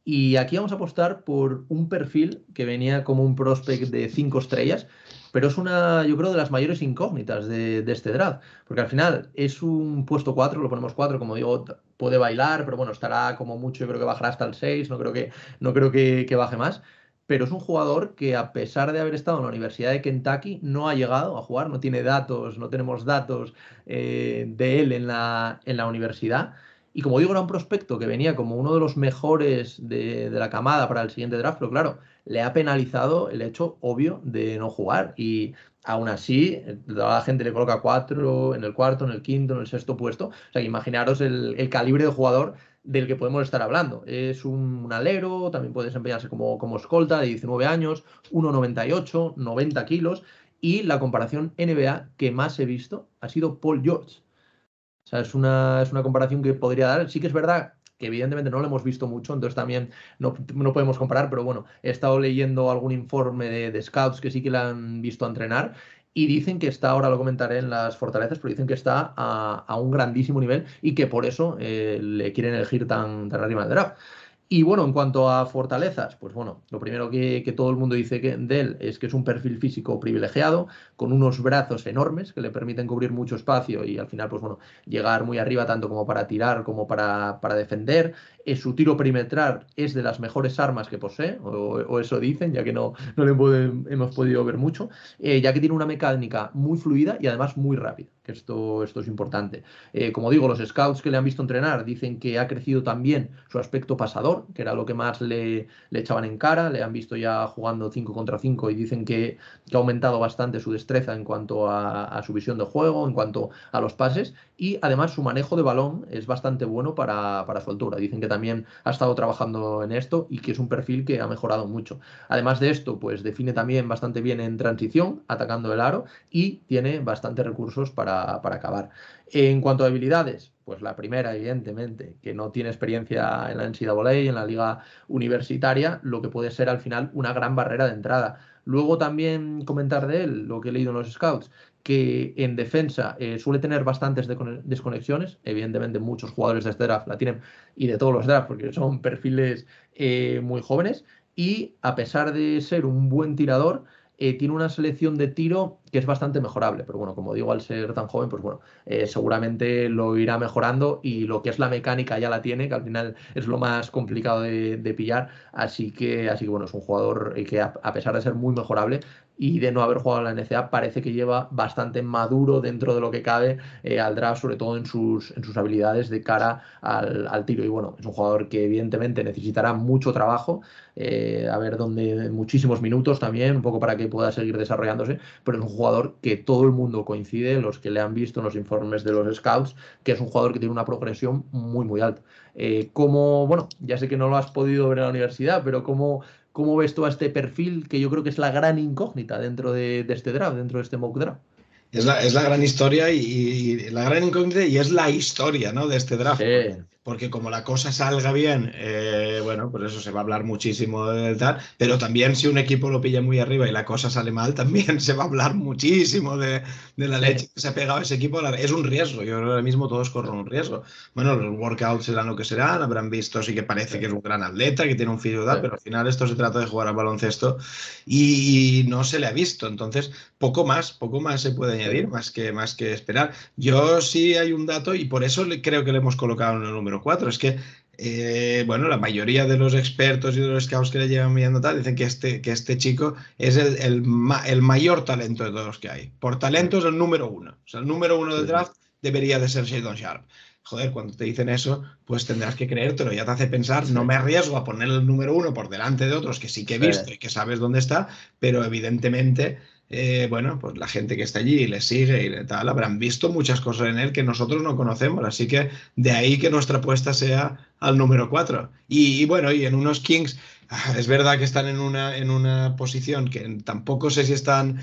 Y aquí vamos a apostar por un perfil que venía como un prospect de 5 estrellas, pero es una, yo creo, de las mayores incógnitas de, este draft, porque al final es un puesto 4, lo ponemos 4, como digo, puede bailar, pero bueno, estará como mucho, yo creo que bajará hasta el 6, no creo que, no creo que, baje más, pero es un jugador que a pesar de haber estado en la Universidad de Kentucky, no ha llegado a jugar, no tiene datos, no tenemos datos eh, de él en la, en la universidad. Y como digo, era un prospecto que venía como uno de los mejores de, la camada para el siguiente draft, pero claro, le ha penalizado el hecho obvio de no jugar. Y aún así, la gente le coloca cuatro en el cuarto, en el quinto, en el sexto puesto. O sea, que imaginaros el, calibre de jugador del que podemos estar hablando. Es un, alero, también puede desempeñarse como, como escolta de 19 años, 1,98, 90 kilos. Y la comparación NBA que más he visto ha sido Paul George es una, es una comparación que podría dar. Sí que es verdad que evidentemente no lo hemos visto mucho, entonces también no, podemos comparar, pero bueno, he estado leyendo algún informe de, scouts que sí que la han visto entrenar y dicen que está, ahora lo comentaré en las fortalezas, pero dicen que está a, un grandísimo nivel y que por eso eh, le quieren elegir tan, tan arriba del draft. Y bueno, en cuanto a fortalezas, pues bueno, lo primero que, todo el mundo dice de él es que es un perfil físico privilegiado, con unos brazos enormes que le permiten cubrir mucho espacio y al final, pues bueno, llegar muy arriba tanto como para tirar como para, para defender. Eh, su tiro perimetral es de las mejores armas que posee, o, eso dicen, ya que no, no le hemos podido ver mucho, eh, ya que tiene una mecánica muy fluida y además muy rápida, que esto, esto es importante. Eh, como digo, los scouts que le han visto entrenar dicen que ha crecido también su aspecto pasador, que era lo que más le, le echaban en cara, le han visto ya jugando 5 contra 5 y dicen que, ha aumentado bastante su destreza en cuanto a, su visión de juego, en cuanto a los pases, y además su manejo de balón es bastante bueno para, para su altura. Dicen que también ha estado trabajando en esto y que es un perfil que ha mejorado mucho. Además de esto, pues define también bastante bien en transición, atacando el aro y tiene bastantes recursos para, acabar. En cuanto a habilidades, pues la primera, evidentemente, que no tiene experiencia en la NCAA, en la liga universitaria, lo que puede ser al final una gran barrera de entrada. Luego también comentar de él lo que he leído en los scouts, que en defensa eh, suele tener bastantes desconexiones. Evidentemente, muchos jugadores de este draft la tienen y de todos los drafts, porque son (laughs) perfiles eh, muy jóvenes. Y a pesar de ser un buen tirador, eh, tiene una selección de tiro que es bastante mejorable. Pero bueno, como digo, al ser tan joven, pues bueno, seguramente lo irá mejorando y lo que es la mecánica ya la tiene, que al final es lo más complicado de, pillar. Así que, así que bueno, es un jugador que a, pesar de ser muy mejorable, y de no haber jugado la NCA parece que lleva bastante maduro dentro de lo que cabe eh, al draft, sobre todo en sus, en sus habilidades de cara al, tiro. Y bueno, es un jugador que evidentemente necesitará mucho trabajo, eh, a ver dónde, muchísimos minutos también, un poco para que pueda seguir desarrollándose, pero es un jugador que todo el mundo coincide, los que le han visto en los informes de los scouts, que es un jugador que tiene una progresión muy, muy alta. Eh, como, bueno, ya sé que no lo has podido ver en la universidad, pero como ¿Cómo ves tú a este perfil que yo creo que es la gran incógnita dentro de, este draft, dentro de este mock draft? Es la, es la gran historia y, la gran incógnita y es la historia ¿no? de este draft. Sí porque como la cosa salga bien, eh, bueno, pues eso se va a hablar muchísimo de tal, pero también si un equipo lo pilla muy arriba y la cosa sale mal, (laughs) también se va a hablar muchísimo de, la leche que se ha pegado ese equipo. Es un riesgo, yo ahora mismo todos corren un riesgo. Bueno, los workouts serán lo que serán, habrán visto, sí que parece que es un gran atleta, que tiene un físico, pero al final esto se trata de jugar al baloncesto y no se le ha visto, entonces poco más, poco más se puede añadir, más que, más que esperar. Yo sí hay un dato y por eso creo que le hemos colocado en el número cuatro. Es que, eh, bueno, la mayoría de los expertos y de los scouts que le llevan mirando tal dicen que este, que este chico es el, el, mayor talento de todos los que hay. Por talento es el número uno. O sea, el número uno del draft debería de ser Shadon Sharp. Joder, cuando te dicen eso, pues tendrás que creértelo. Ya te hace pensar, no me arriesgo a poner el número uno por delante de otros que sí que he visto y que sabes dónde está, pero evidentemente eh, bueno, pues la gente que está allí y le sigue y tal, habrán visto muchas cosas en él que nosotros no conocemos. Así que de ahí que nuestra apuesta sea al número 4. Y, bueno, y en unos Kings, ah, es verdad que están en una, en una posición que tampoco sé si están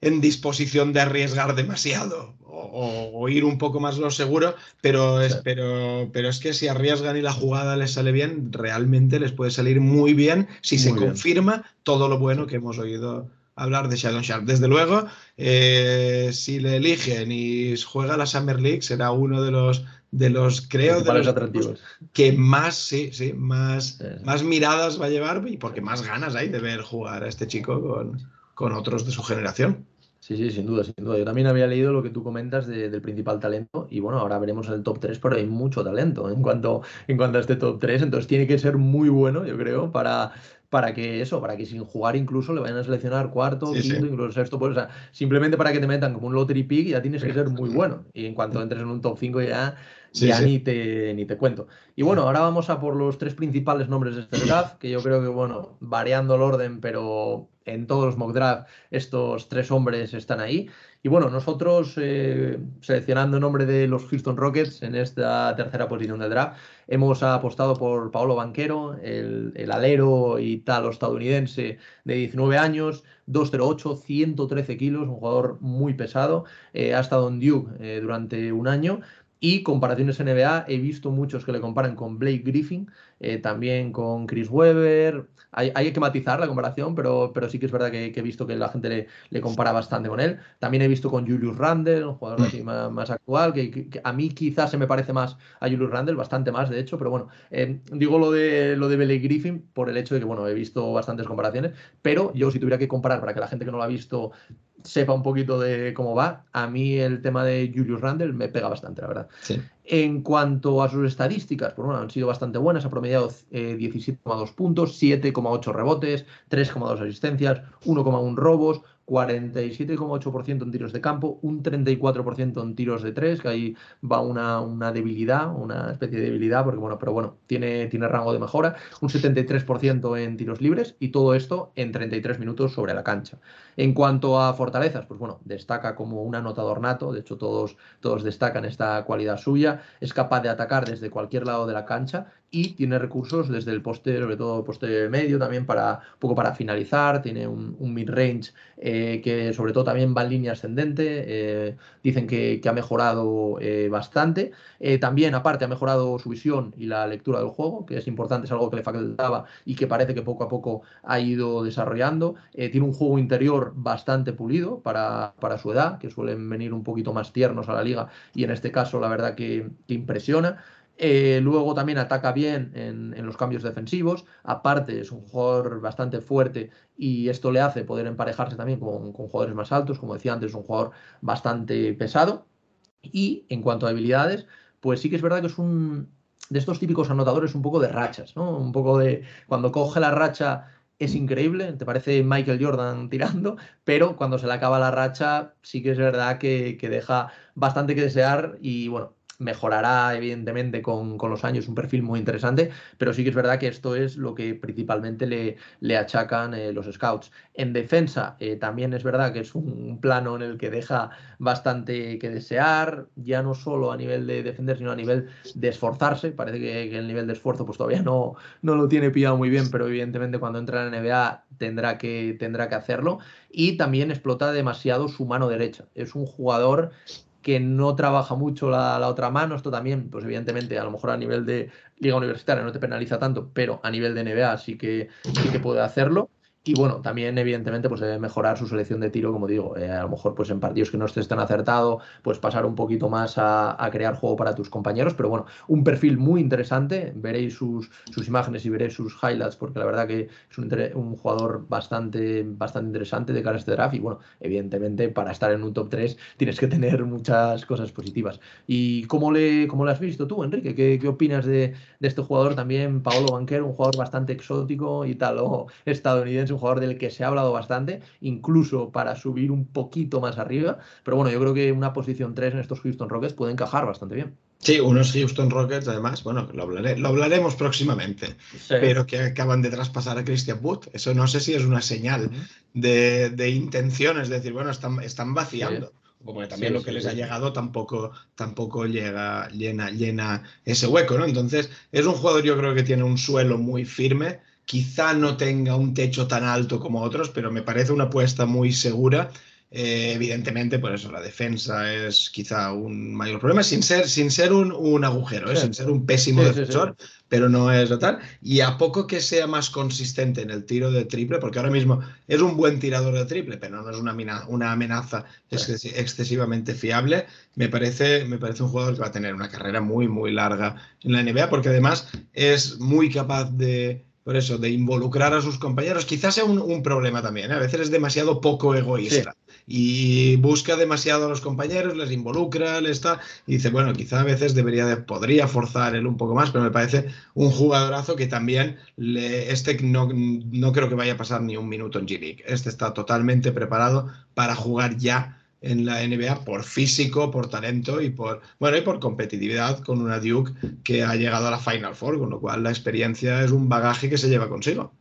en disposición de arriesgar demasiado o, ir un poco más lo seguro, pero es, pero, pero es que si arriesgan y la jugada les sale bien, realmente les puede salir muy bien si se confirma todo lo bueno que hemos oído hablar de Shadow Sharp. Desde luego, eh, si le eligen y juega la Summer League, será uno de los de los creo de los atractivos. que más sí sí más más miradas va a llevar y porque más ganas hay de ver jugar a este chico con, con otros de su generación Sí, sí, sin duda, sin duda. Yo también había leído lo que tú comentas del principal talento y bueno, ahora veremos el top 3, pero hay mucho talento en cuanto, en cuanto a este top 3, entonces tiene que ser muy bueno, yo creo, para, para que eso, para que sin jugar incluso le vayan a seleccionar cuarto, quinto, incluso sexto, pues, o sea, simplemente para que te metan como un lottery pick ya tienes que ser muy bueno. Y en cuanto entres en un top 5 ya, ya Ni, te, ni te cuento. Y bueno, ahora vamos a por los tres principales nombres de este draft, que yo creo que, bueno, variando el orden, pero en todos los mock draft estos tres hombres están ahí. Y bueno, nosotros eh, seleccionando el nombre de los Houston Rockets en esta tercera posición del draft, hemos apostado por Paolo Banquero, el, alero italo-estadounidense de 19 años, 208, 113 kilos, un jugador muy pesado, eh, ha estado en Duke eh, durante un año y comparaciones NBA, he visto muchos que le comparan con Blake Griffin, eh, también con Chris Webber. Hay, hay, que matizar la comparación, pero, pero sí que es verdad que, he visto que la gente le, le, compara bastante con él. También he visto con Julius Randle, un jugador así más, más actual, que, a mí quizás se me parece más a Julius Randle, bastante más de hecho, pero bueno, eh, digo lo de, lo de Blake Griffin por el hecho de que, bueno, he visto bastantes comparaciones, pero yo si tuviera que comparar para que la gente que no lo ha visto sepa un poquito de cómo va, a mí el tema de Julius Randle me pega bastante, la verdad. En cuanto a sus estadísticas, pues bueno, han sido bastante buenas, ha promediado 17,2 eh, puntos, 7,8 rebotes, 3,2 asistencias, 1,1 robos, 47,8% en tiros de campo, un 34% en tiros de tres, que ahí va una, una, debilidad, una especie de debilidad, porque bueno, pero bueno, tiene, tiene rango de mejora, un 73% en tiros libres y todo esto en 33 minutos sobre la cancha. En cuanto a fortalezas, pues bueno, destaca como un anotador nato, de hecho todos, todos destacan esta cualidad suya, es capaz de atacar desde cualquier lado de la cancha y tiene recursos desde el poste, sobre todo poste medio, también para un poco para finalizar, tiene un, mid-range eh, que sobre todo también va en línea ascendente, eh, dicen que, ha mejorado eh, bastante, también aparte ha mejorado su visión y la lectura del juego, que es importante, es algo que le faltaba y que parece que poco a poco ha ido desarrollando, tiene un juego interior bastante pulido para, para, su edad, que suelen venir un poquito más tiernos a la liga y en este caso la verdad que, que impresiona. Eh, luego también ataca bien en, los cambios defensivos. Aparte, es un jugador bastante fuerte y esto le hace poder emparejarse también con, jugadores más altos. Como decía antes, es un jugador bastante pesado. Y en cuanto a habilidades, pues sí que es verdad que es un de estos típicos anotadores un poco de rachas, ¿no? Un poco de cuando coge la racha es increíble, te parece Michael Jordan (laughs) tirando, pero cuando se le acaba la racha sí que es verdad que, que deja bastante que desear y bueno, mejorará evidentemente con, los años, un perfil muy interesante, pero sí que es verdad que esto es lo que principalmente le, le achacan eh, los scouts. En defensa eh, también es verdad que es un, plano en el que deja bastante que desear, ya no solo a nivel de defender, sino a nivel de esforzarse. Parece que, el nivel de esfuerzo pues todavía no, no lo tiene pillado muy bien, pero evidentemente cuando entra en la NBA tendrá que, tendrá que hacerlo. Y también explota demasiado su mano derecha. Es un jugador que no trabaja mucho la, otra mano. Esto también, pues evidentemente, a lo mejor a nivel de liga universitaria no te penaliza tanto, pero a nivel de NBA sí que, sí que puede hacerlo. Y bueno, también evidentemente pues debe mejorar su selección de tiro, como digo, eh, a lo mejor pues en partidos que no estés tan acertado, pues pasar un poquito más a, crear juego para tus compañeros, pero bueno, un perfil muy interesante, veréis sus, sus imágenes y veréis sus highlights, porque la verdad que es un, un, jugador bastante, bastante interesante de cara a este draft y bueno, evidentemente para estar en un top 3 tienes que tener muchas cosas positivas. ¿Y cómo le, cómo le has visto tú, Enrique? ¿Qué, qué opinas de, de, este jugador también, Paolo Banquero, un jugador bastante exótico y tal, o estadounidense? Jugador del que se ha hablado bastante, incluso para subir un poquito más arriba. Pero bueno, yo creo que una posición 3 en estos Houston Rockets puede encajar bastante bien. Sí, unos Houston Rockets, además, bueno, lo, hablaré, lo hablaremos próximamente, pero que acaban de traspasar a Christian Wood. Eso no sé si es una señal de, de intención, es decir, bueno, están, están vaciando. Como también lo que les ha llegado tampoco, tampoco llega, llena, llena ese hueco, ¿no? Entonces, es un jugador, yo creo que tiene un suelo muy firme, quizá no tenga un techo tan alto como otros, pero me parece una apuesta muy segura. Eh, evidentemente, por eso la defensa es quizá un mayor problema, sin ser, sin ser un, agujero, ¿eh? sin ser un pésimo defensor, pero no es total. Y a poco que sea más consistente en el tiro de triple, porque ahora mismo es un buen tirador de triple, pero no es una, una amenaza excesivamente fiable, me parece, me parece un jugador que va a tener una carrera muy, muy larga en la NBA, porque además es muy capaz de por eso, de involucrar a sus compañeros. Quizás sea un, problema también, ¿eh? a veces es demasiado poco egoísta. Y busca demasiado a los compañeros, les involucra, les está. Y dice, bueno, quizá a veces debería de, podría forzar él un poco más, pero me parece un jugadorazo que también le, este no, no creo que vaya a pasar ni un minuto en G-League. Este está totalmente preparado para jugar ya en la NBA por físico, por talento y por, bueno, y por competitividad con una Duke que ha llegado a la Final Four, con lo cual la experiencia es un bagaje que se lleva consigo.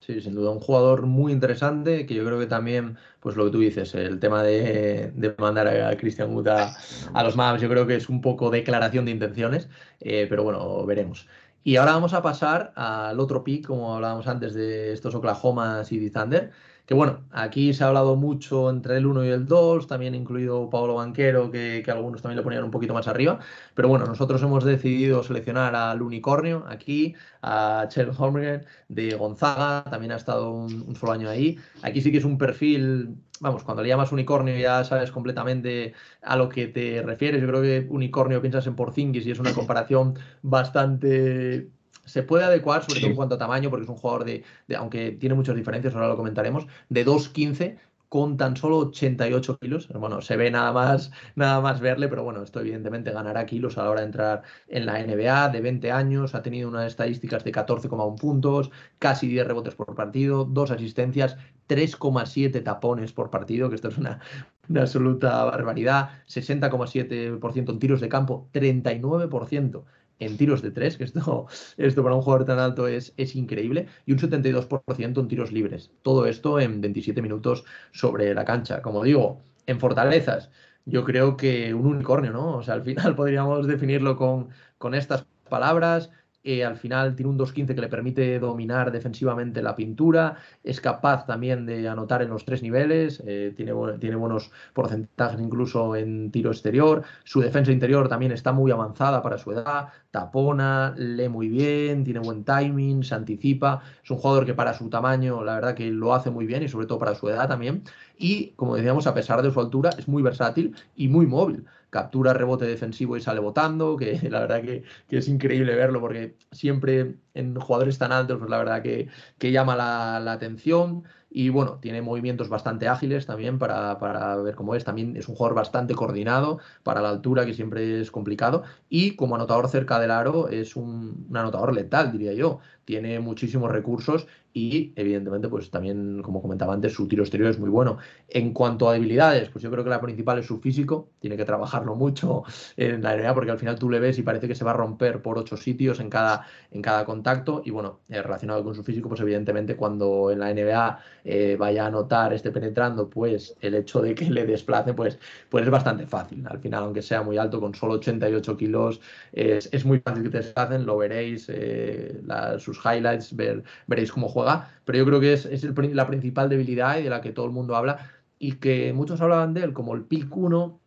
Sí, sin duda, un jugador muy interesante que yo creo que también, pues lo que tú dices, el tema de, mandar a Christian Wood a, los Mavs, yo creo que es un poco declaración de intenciones, eh, pero bueno, veremos. Y ahora vamos a pasar al otro pick, como hablábamos antes de estos Oklahoma City Thunder. Que bueno, aquí se ha hablado mucho entre el 1 y el 2, también incluido Pablo Banquero, que, algunos también le ponían un poquito más arriba. Pero bueno, nosotros hemos decidido seleccionar al unicornio aquí, a Chel Holmgren de Gonzaga, también ha estado un, solo año ahí. Aquí sí que es un perfil, vamos, cuando le llamas unicornio ya sabes completamente a lo que te refieres. Yo creo que unicornio piensas en Porzingis y es una comparación bastante se puede adecuar, sobre todo en cuanto a tamaño, porque es un jugador de, aunque tiene muchas diferencias, ahora lo comentaremos, de 2.15 con tan solo 88 kilos. Bueno, se ve nada más, nada más verle, pero bueno, esto evidentemente ganará kilos a la hora de entrar en la NBA, de 20 años, ha tenido unas estadísticas de 14,1 puntos, casi 10 rebotes por partido, dos asistencias, 3,7 tapones por partido, que esto es una, una absoluta barbaridad, 60,7% en tiros de campo, 39% en tiros de tres, que esto, (laughs) esto para un jugador tan alto es, es increíble, y un 72% en tiros libres. Todo esto en 27 minutos sobre la cancha. Como digo, en fortalezas, yo creo que un unicornio, ¿no? O sea, al final (laughs) podríamos definirlo con, con estas palabras. Eh, al final tiene un 2.15 que le permite dominar defensivamente la pintura, es capaz también de anotar en los tres niveles, eh, tiene, tiene buenos porcentajes incluso en tiro exterior, su defensa interior también está muy avanzada para su edad, tapona, lee muy bien, tiene buen timing, se anticipa, es un jugador que para su tamaño la verdad que lo hace muy bien y sobre todo para su edad también, y como decíamos, a pesar de su altura, es muy versátil y muy móvil captura rebote defensivo y sale votando, que (laughs) la verdad que, es increíble verlo porque siempre en jugadores tan altos, pues la verdad que, llama la, la atención. Y bueno, tiene movimientos bastante ágiles también para, ver cómo es. También es un jugador bastante coordinado para la altura, que siempre es complicado. Y como anotador cerca del aro, es un, anotador letal, diría yo. Tiene muchísimos recursos y, evidentemente, pues también, como comentaba antes, su tiro exterior es muy bueno. En cuanto a debilidades, pues yo creo que la principal es su físico. Tiene que trabajarlo mucho (laughs) en la NBA porque al final tú le ves y parece que se va a romper por ocho sitios en cada, en cada contacto. Y bueno, eh, relacionado con su físico, pues evidentemente cuando en la NBA eh, vaya a notar, esté penetrando, pues el hecho de que le desplace, pues, pues es bastante fácil. Al final, aunque sea muy alto, con solo 88 kilos, es, muy fácil que te desplacen, lo veréis, eh, sus highlights, ver, veréis cómo juega, pero yo creo que es, es la principal debilidad y de la que todo el mundo habla y que muchos hablaban de él como el pick 1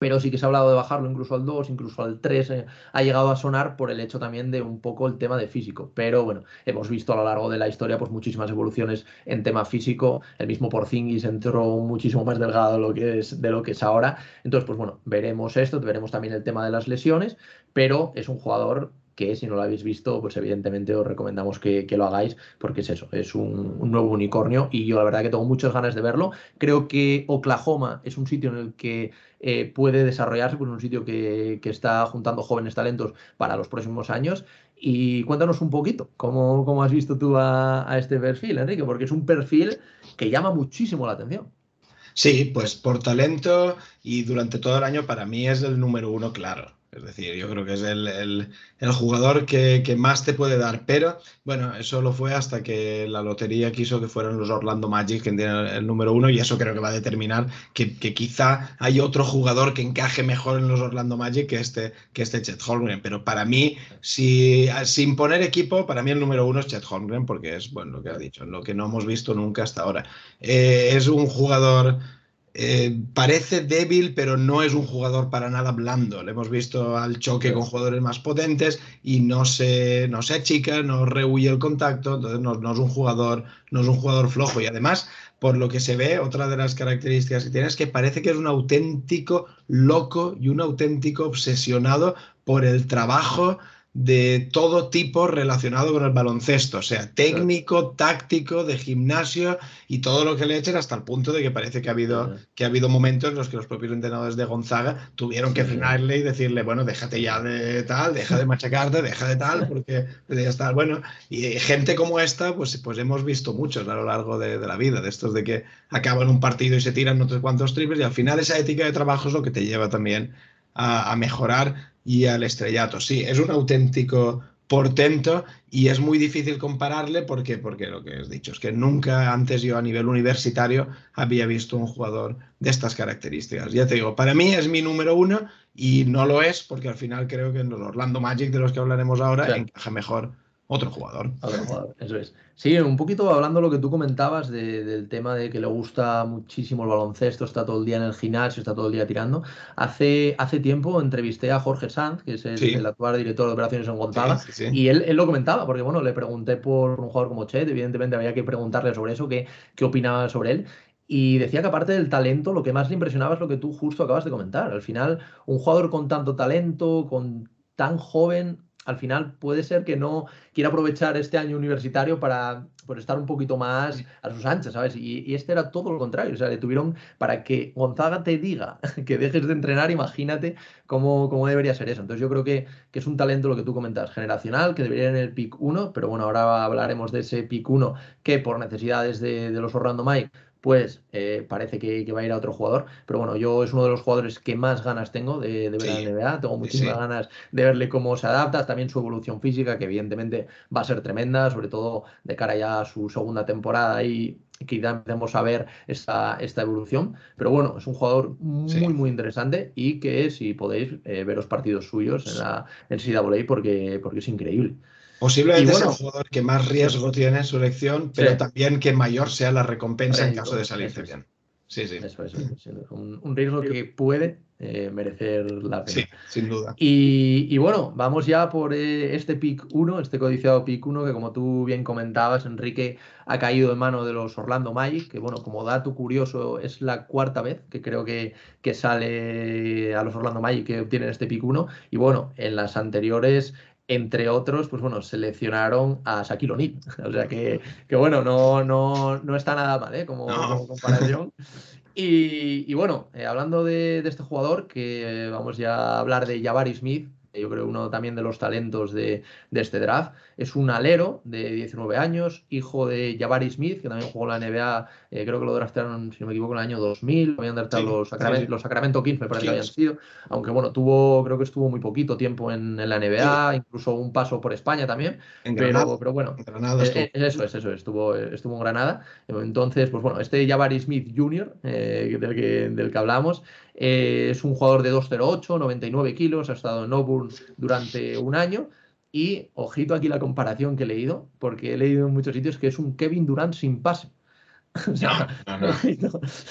pero sí que se ha hablado de bajarlo incluso al 2, incluso al 3, eh, ha llegado a sonar por el hecho también de un poco el tema de físico. Pero bueno, hemos visto a lo largo de la historia pues muchísimas evoluciones en tema físico. El mismo Porzingis entró muchísimo más delgado de lo que es, de lo que es ahora. Entonces, pues bueno, veremos esto, veremos también el tema de las lesiones, pero es un jugador que si no lo habéis visto, pues evidentemente os recomendamos que, lo hagáis, porque es eso, es un, nuevo unicornio y yo la verdad que tengo muchas ganas de verlo. Creo que Oklahoma es un sitio en el que eh, puede desarrollarse, pues un sitio que, está juntando jóvenes talentos para los próximos años. Y cuéntanos un poquito, ¿cómo, cómo has visto tú a este perfil, Enrique? Porque es un perfil que llama muchísimo la atención. Sí, pues por talento y durante todo el año para mí es el número uno claro. Es decir, yo creo que es el, jugador que, más te puede dar. Pero bueno, eso lo fue hasta que la lotería quiso que fueran los Orlando Magic quien tiene el número uno y eso creo que va a determinar que, quizá hay otro jugador que encaje mejor en los Orlando Magic que este, que este Chet Holmgren. Pero para mí, si, sin poner equipo, para mí el número uno es Chet Holmgren porque es bueno lo que ha dicho, lo que no hemos visto nunca hasta ahora. Eh, es un jugador eh, parece débil, pero no es un jugador para nada blando. Le hemos visto al choque con jugadores más potentes y no se, no se achica, no rehuye el contacto, entonces no, es un jugador, no es un jugador flojo. Y además, por lo que se ve, otra de las características que tiene es que parece que es un auténtico loco y un auténtico obsesionado por el trabajo de todo tipo relacionado con el baloncesto, o sea, técnico, táctico, de gimnasio y todo lo que le echen hasta el punto de que parece que ha habido, que ha habido momentos en los que los propios entrenadores de Gonzaga tuvieron que frenarle y decirle, bueno, déjate ya de tal, deja de machacarte, deja de tal, porque ya está, bueno, y gente como esta, pues, pues hemos visto muchos a lo largo de, la vida, de estos de que acaban un partido y se tiran no sé cuantos triples y al final esa ética de trabajo es lo que te lleva también a, a mejorar y al estrellato. Sí, es un auténtico portento y es muy difícil compararle porque, porque lo que has dicho es que nunca antes yo a nivel universitario había visto un jugador de estas características. Ya te digo, para mí es mi número uno y no lo es porque al final creo que en los Orlando Magic de los que hablaremos ahora encaja mejor otro jugador. Otro jugador, eso es. Sí, un poquito hablando de lo que tú comentabas del tema de que le gusta muchísimo el baloncesto, está todo el día en el gimnasio, está todo el día tirando. Hace, hace tiempo entrevisté a Jorge Sanz, que es el, actual director de operaciones en Gonzaga, y él, él, lo comentaba, porque bueno, le pregunté por un jugador como Chet, evidentemente había que preguntarle sobre eso, qué, qué opinaba sobre él. Y decía que aparte del talento, lo que más le impresionaba es lo que tú justo acabas de comentar. Al final, un jugador con tanto talento, con tan joven, al final puede ser que no quiera aprovechar este año universitario para por estar un poquito más a sus anchas, ¿sabes? Y, este era todo lo contrario, o sea, le tuvieron para que Gonzaga te diga (laughs) que dejes de entrenar, imagínate cómo, cómo debería ser eso. Entonces yo creo que, que, es un talento lo que tú comentas, generacional, que debería ir en el pick 1, pero bueno, ahora hablaremos de ese pick 1 que por necesidades de, de los Orlando Mike pues eh, parece que, va a ir a otro jugador. Pero bueno, yo es uno de los jugadores que más ganas tengo de, ver a la NBA. Tengo muchísimas ganas de verle cómo se adapta, también su evolución física, que evidentemente va a ser tremenda, sobre todo de cara ya a su segunda temporada y quizá empecemos a ver esta, esta evolución. Pero bueno, es un jugador muy, muy interesante y que si podéis eh, ver los partidos suyos en la en CWA porque, porque es increíble. Posiblemente sea el jugador que más riesgo tiene en su elección, pero también que mayor sea la recompensa en caso de salirse bien. Sí, sí. Eso es, un, riesgo que puede eh, merecer la pena. Sí, sin duda. Y, bueno, vamos ya por eh, este pick 1, este codiciado pick 1, que como tú bien comentabas, Enrique ha caído en mano de los Orlando Magic, que bueno, como dato curioso, es la cuarta vez que creo que, que sale a los Orlando Magic que obtienen este pick 1. Y bueno, en las anteriores entre otros, pues bueno, seleccionaron a Shaquille O'Neal. (laughs) O sea que, que, bueno, no, no, no está nada mal, ¿eh? Como, comparación. Y, bueno, eh, hablando de, de, este jugador, que vamos ya a hablar de Jabari Smith, yo creo uno también de los talentos de, este draft. Es un alero de 19 años, hijo de Jabari Smith, que también jugó en la NBA, eh, creo que lo draftaron, si no me equivoco, en el año 2000, habían draftado los, Sacramento, los Sacramento Kings, me parece que habían sido, aunque bueno, tuvo, creo que estuvo muy poquito tiempo en, la NBA, incluso un paso por España también, pero, pero bueno, eh, eh, eso es, eso estuvo, estuvo en Granada. Entonces, pues bueno, este Jabari Smith Jr., del, que, del que hablamos, es un jugador de 2'08, 99 kilos, ha estado en Auburn durante un año. Y ojito aquí la comparación que he leído, porque he leído en muchos sitios que es un Kevin Durant sin pase.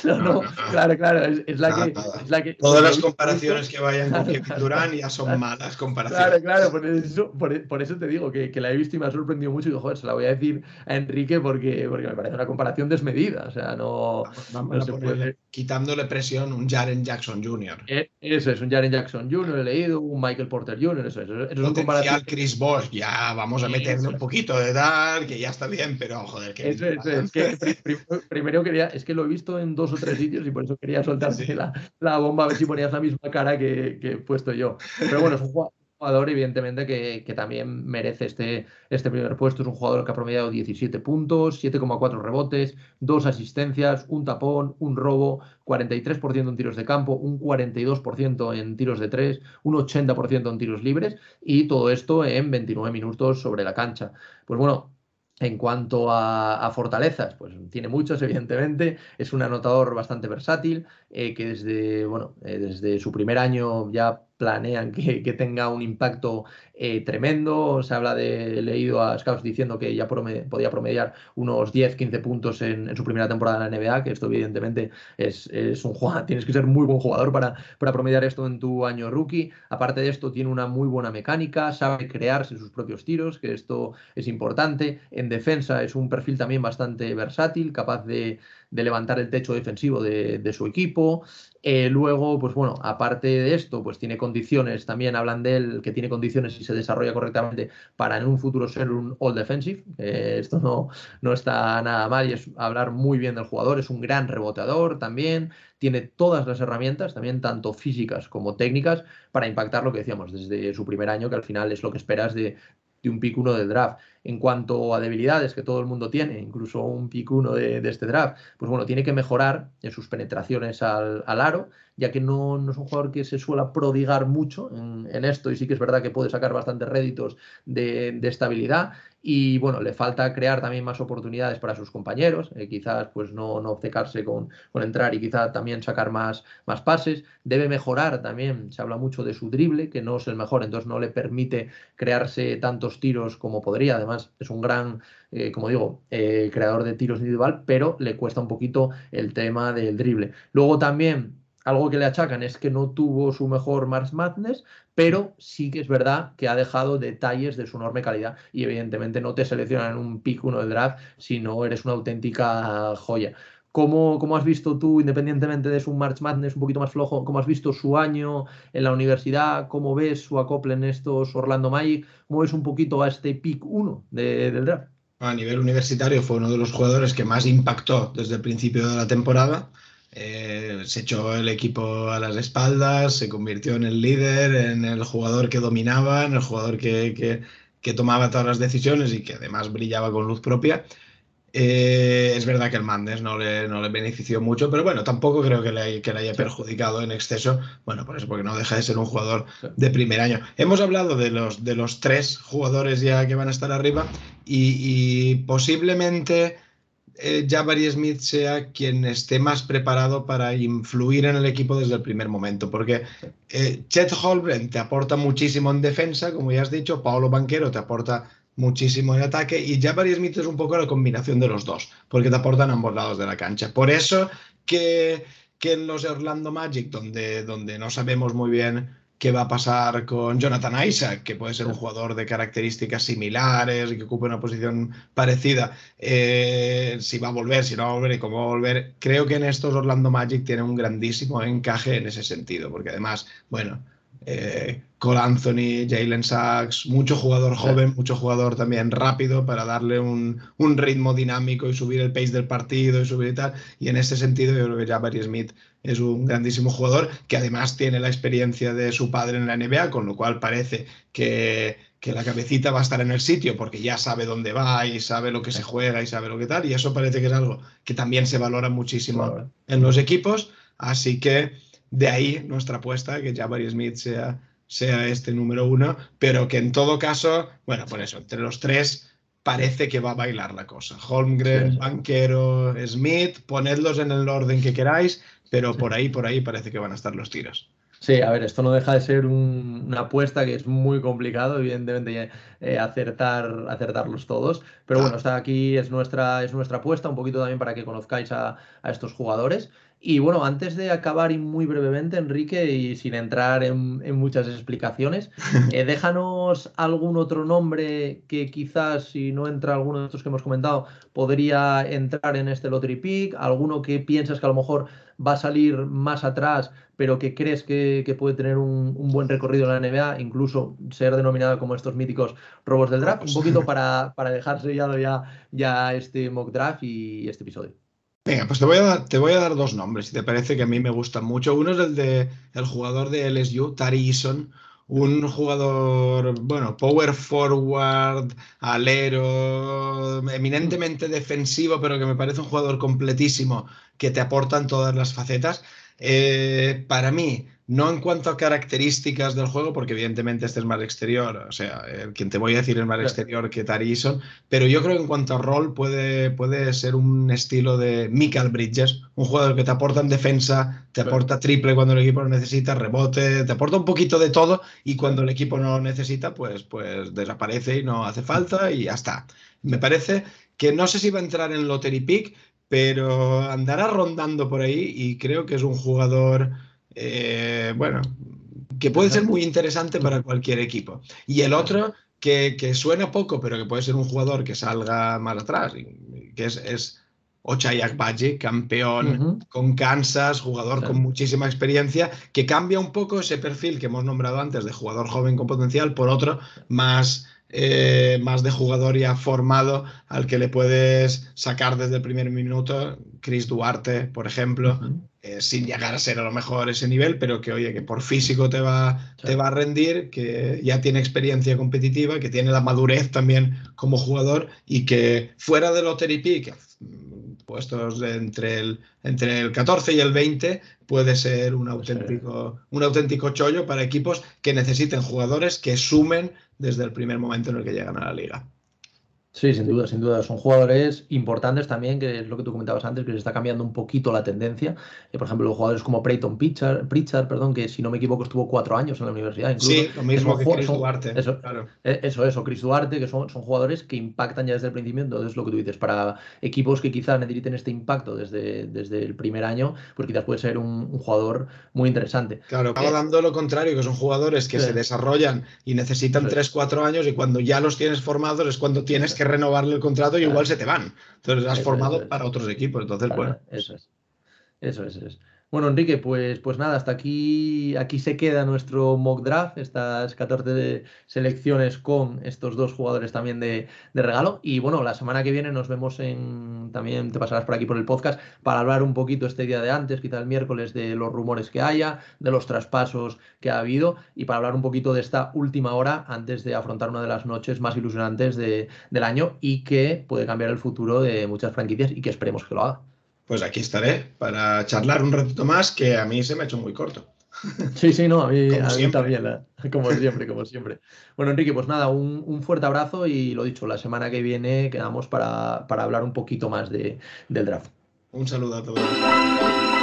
No, no, claro, claro, es, la que, es, la que, Todas las comparaciones que vayan con Kevin Durant ya son malas comparaciones. Claro, claro, por eso, por, eso te digo que, que, la he visto y me ha sorprendido mucho y digo, joder, se la voy a decir a Enrique porque, porque me parece una comparación desmedida, o sea, no, Vamos se puede... Quitándole presión un Jaren Jackson Jr. Eh, eso es, un Jaren Jackson Jr. he leído, un Michael Porter Jr., eso es. Eso es comparación... Chris Bosh, ya vamos a meterle un poquito de tal, que ya está bien, pero joder, que... Eso es, es que primero quería, es que lo he visto en dos o tres sitios y por eso quería soltarte la, la, bomba a ver si ponías la misma cara que, que he puesto yo. Pero bueno, es un jugador, evidentemente, que, que, también merece este, este primer puesto. Es un jugador que ha promediado 17 puntos, 7,4 rebotes, dos asistencias, un tapón, un robo, 43% en tiros de campo, un 42% en tiros de tres, un 80% en tiros libres y todo esto en 29 minutos sobre la cancha. Pues bueno, en cuanto a, fortalezas, pues tiene muchos, (laughs) evidentemente. Es un anotador bastante versátil, eh, que desde, bueno, eh, desde su primer año ya planean que, tenga un impacto eh, tremendo. Se habla de, leído a Scouts diciendo que ya podía promediar unos 10, 15 puntos en, su primera temporada en la NBA, que esto evidentemente es, un jugador, (laughs) tienes que ser muy buen jugador para, para promediar esto en tu año rookie. Aparte de esto, tiene una muy buena mecánica, sabe crearse sus propios tiros, que esto es importante. En defensa es un perfil también bastante versátil, capaz de levantar el techo defensivo de, su equipo. Eh, luego, pues bueno, aparte de esto, pues tiene condiciones, también hablan de él, que tiene condiciones y se desarrolla correctamente para en un futuro ser un all defensive. esto no, no está nada mal y es hablar muy bien del jugador. Es un gran reboteador también. Tiene todas las herramientas, también tanto físicas como técnicas, para impactar lo que decíamos desde su primer año, que al final es lo que esperas de, de un pick 1 del draft. En cuanto a debilidades que todo el mundo tiene, incluso un pick 1 de, este draft, pues bueno, tiene que mejorar en sus penetraciones al, aro, ya que no, no, es un jugador que se suela prodigar mucho en, esto y sí que es verdad que puede sacar bastantes réditos de, de estabilidad. Y bueno, le falta crear también más oportunidades para sus compañeros, eh, quizás pues no, no obcecarse con, con, entrar y quizás también sacar más, más pases, debe mejorar también, se habla mucho de su drible, que no es el mejor, entonces no le permite crearse tantos tiros como podría, además es un gran, eh, como digo, eh, creador de tiros individual, pero le cuesta un poquito el tema del drible. Luego también algo que le achacan es que no tuvo su mejor Mars Madness, pero sí que es verdad que ha dejado detalles de su enorme calidad y evidentemente no te seleccionan un pick uno del draft si no eres una auténtica joya. ¿Cómo, ¿Cómo, has visto tú, independientemente de su March Madness un poquito más flojo, cómo has visto su año en la universidad? ¿Cómo ves su acople en estos Orlando Magic? ¿Cómo ves un poquito a este pick 1 del draft? A nivel universitario fue uno de los jugadores que más impactó desde el principio de la temporada. Eh, se echó el equipo a las espaldas, se convirtió en el líder, en el jugador que dominaba, en el jugador que, tomaba todas las decisiones y que además brillaba con luz propia. Eh, es verdad que el Mandes no le, no le benefició mucho, pero bueno, tampoco creo que le, que le haya perjudicado en exceso. Bueno, por eso, porque no deja de ser un jugador de primer año. Hemos hablado de los, de los tres jugadores ya que van a estar arriba y posiblemente eh, Jabari Smith sea quien esté más preparado para influir en el equipo desde el primer momento, porque eh, Chet Holmgren te aporta muchísimo en defensa, como ya has dicho, Paolo Banquero te aporta muchísimo en ataque y Jabari Smith es un poco la combinación de los dos, porque te aportan ambos lados de la cancha. Por eso que, que en los Orlando Magic, donde, donde no sabemos muy bien qué va a pasar con Jonathan Isaac, que puede ser un jugador de características similares y que ocupe una posición parecida. Eh, si va a volver, si no va a volver y cómo va a volver. Creo que en estos Orlando Magic tiene un grandísimo encaje en ese sentido, porque además, bueno, eh, Cole Anthony, Jalen Sachs, mucho jugador joven, mucho jugador también rápido para darle un, ritmo dinámico y subir el pace del partido y subir y tal. Y en ese sentido yo creo que Jabari Smith es un grandísimo jugador que además tiene la experiencia de su padre en la NBA, con lo cual parece que, que la cabecita va a estar en el sitio porque ya sabe dónde va y sabe lo que se juega y sabe lo que tal. Y eso parece que es algo que también se valora muchísimo en los equipos. Así que de ahí nuestra apuesta, que Jabari Smith sea, sea este número uno, pero que en todo caso, bueno, por eso, entre los tres parece que va a bailar la cosa. Holmgren, Banquero, Smith, ponedlos en el orden que queráis, pero por ahí, por ahí parece que van a estar los tiros. Sí, a ver, esto no deja de ser una apuesta que es muy complicado, evidentemente, eh, acertar, acertarlos todos. Pero bueno, está aquí, es nuestra, es nuestra apuesta, un poquito también para que conozcáis a, a estos jugadores. Y bueno, antes de acabar y muy brevemente, Enrique, y sin entrar en, muchas explicaciones, (laughs) eh, déjanos algún otro nombre que quizás, si no entra alguno de estos que hemos comentado, podría entrar en este lottery pick, alguno que piensas que a lo mejor va a salir más atrás, pero que crees que, puede tener un, buen recorrido en la NBA, incluso ser denominado como estos míticos robos del draft, un poquito (laughs) para, para dejar sellado ya, ya este mock draft y este episodio. Venga, pues te voy, a dar, te voy a dar dos nombres, si te parece que a mí me gustan mucho. Uno es el de el jugador de LSU, Tari Eason, un jugador, bueno, power forward, alero, eminentemente defensivo, pero que me parece un jugador completísimo, que te aportan todas las facetas. Eh, para mí, no en cuanto a características del juego, porque evidentemente este es más exterior, o sea, quien te voy a decir es más exterior que Tarison, pero yo creo que en cuanto a rol puede, puede ser un estilo de Michael Bridges, un jugador que te aporta en defensa, te aporta triple cuando el equipo lo necesita, rebote, te aporta un poquito de todo y cuando el equipo no lo necesita, pues, pues desaparece y no hace falta y ya está. Me parece que no sé si va a entrar en Lottery Pick, pero andará rondando por ahí y creo que es un jugador eh, bueno, que puede ser muy interesante para cualquier equipo. Y el otro, que, suena poco, pero que puede ser un jugador que salga más atrás, que es, es Ochai Agbaji, campeón con Kansas, jugador con muchísima experiencia, que cambia un poco ese perfil que hemos nombrado antes de jugador joven con potencial por otro más eh, más de jugador ya formado al que le puedes sacar desde el primer minuto, Chris Duarte, por ejemplo, eh, sin llegar a ser a lo mejor ese nivel, pero que oye, que por físico te va, te va a rendir, que ya tiene experiencia competitiva, que tiene la madurez también como jugador y que fuera de Lottery Pick, puestos entre el, entre el 14 y el 20, puede ser un auténtico, un auténtico chollo para equipos que necesiten jugadores que sumen desde el primer momento en el que llegan a la liga. Sí, sin duda, sin duda. Son jugadores importantes también, que es lo que tú comentabas antes, que se está cambiando un poquito la tendencia. Eh, por ejemplo, los jugadores como Preyton Pritchard, Pritchard, perdón, que si no me equivoco estuvo cuatro años en la universidad. Incluso, sí, lo mismo que Chris Duarte. Eso, claro. Eh, eso, eso, Chris Duarte, que son, son jugadores que impactan ya desde el principio. Entonces, lo que tú dices, para equipos que quizás necesiten este impacto desde, desde el primer año, pues quizás puede ser un, jugador muy interesante. Claro, acaba dando lo contrario, que son jugadores que se desarrollan y necesitan tres, cuatro años y cuando ya los tienes formados es cuando tienes que renovarle el contrato y igual se te van. Entonces has formado para otros equipos. Entonces, bueno. Eso es. Eso es, eso es. Bueno, Enrique, pues, pues nada, hasta aquí, aquí se queda nuestro mock draft, estas 14 selecciones con estos dos jugadores también de, regalo. Y bueno, la semana que viene nos vemos en, también te pasarás por aquí por el podcast para hablar un poquito este día de antes, quizá el miércoles, de los rumores que haya, de los traspasos que ha habido y para hablar un poquito de esta última hora antes de afrontar una de las noches más ilusionantes del año y que puede cambiar el futuro de muchas franquicias y que esperemos que lo haga pues aquí estaré para charlar un ratito más que a mí se me ha hecho muy corto. (laughs) Sí, sí, no, a mí, también, ¿eh? (laughs) como siempre, como siempre. Bueno, Enrique, pues nada, un, fuerte abrazo y lo dicho, la semana que viene quedamos para, para hablar un poquito más de, del draft. Un saludo a todos.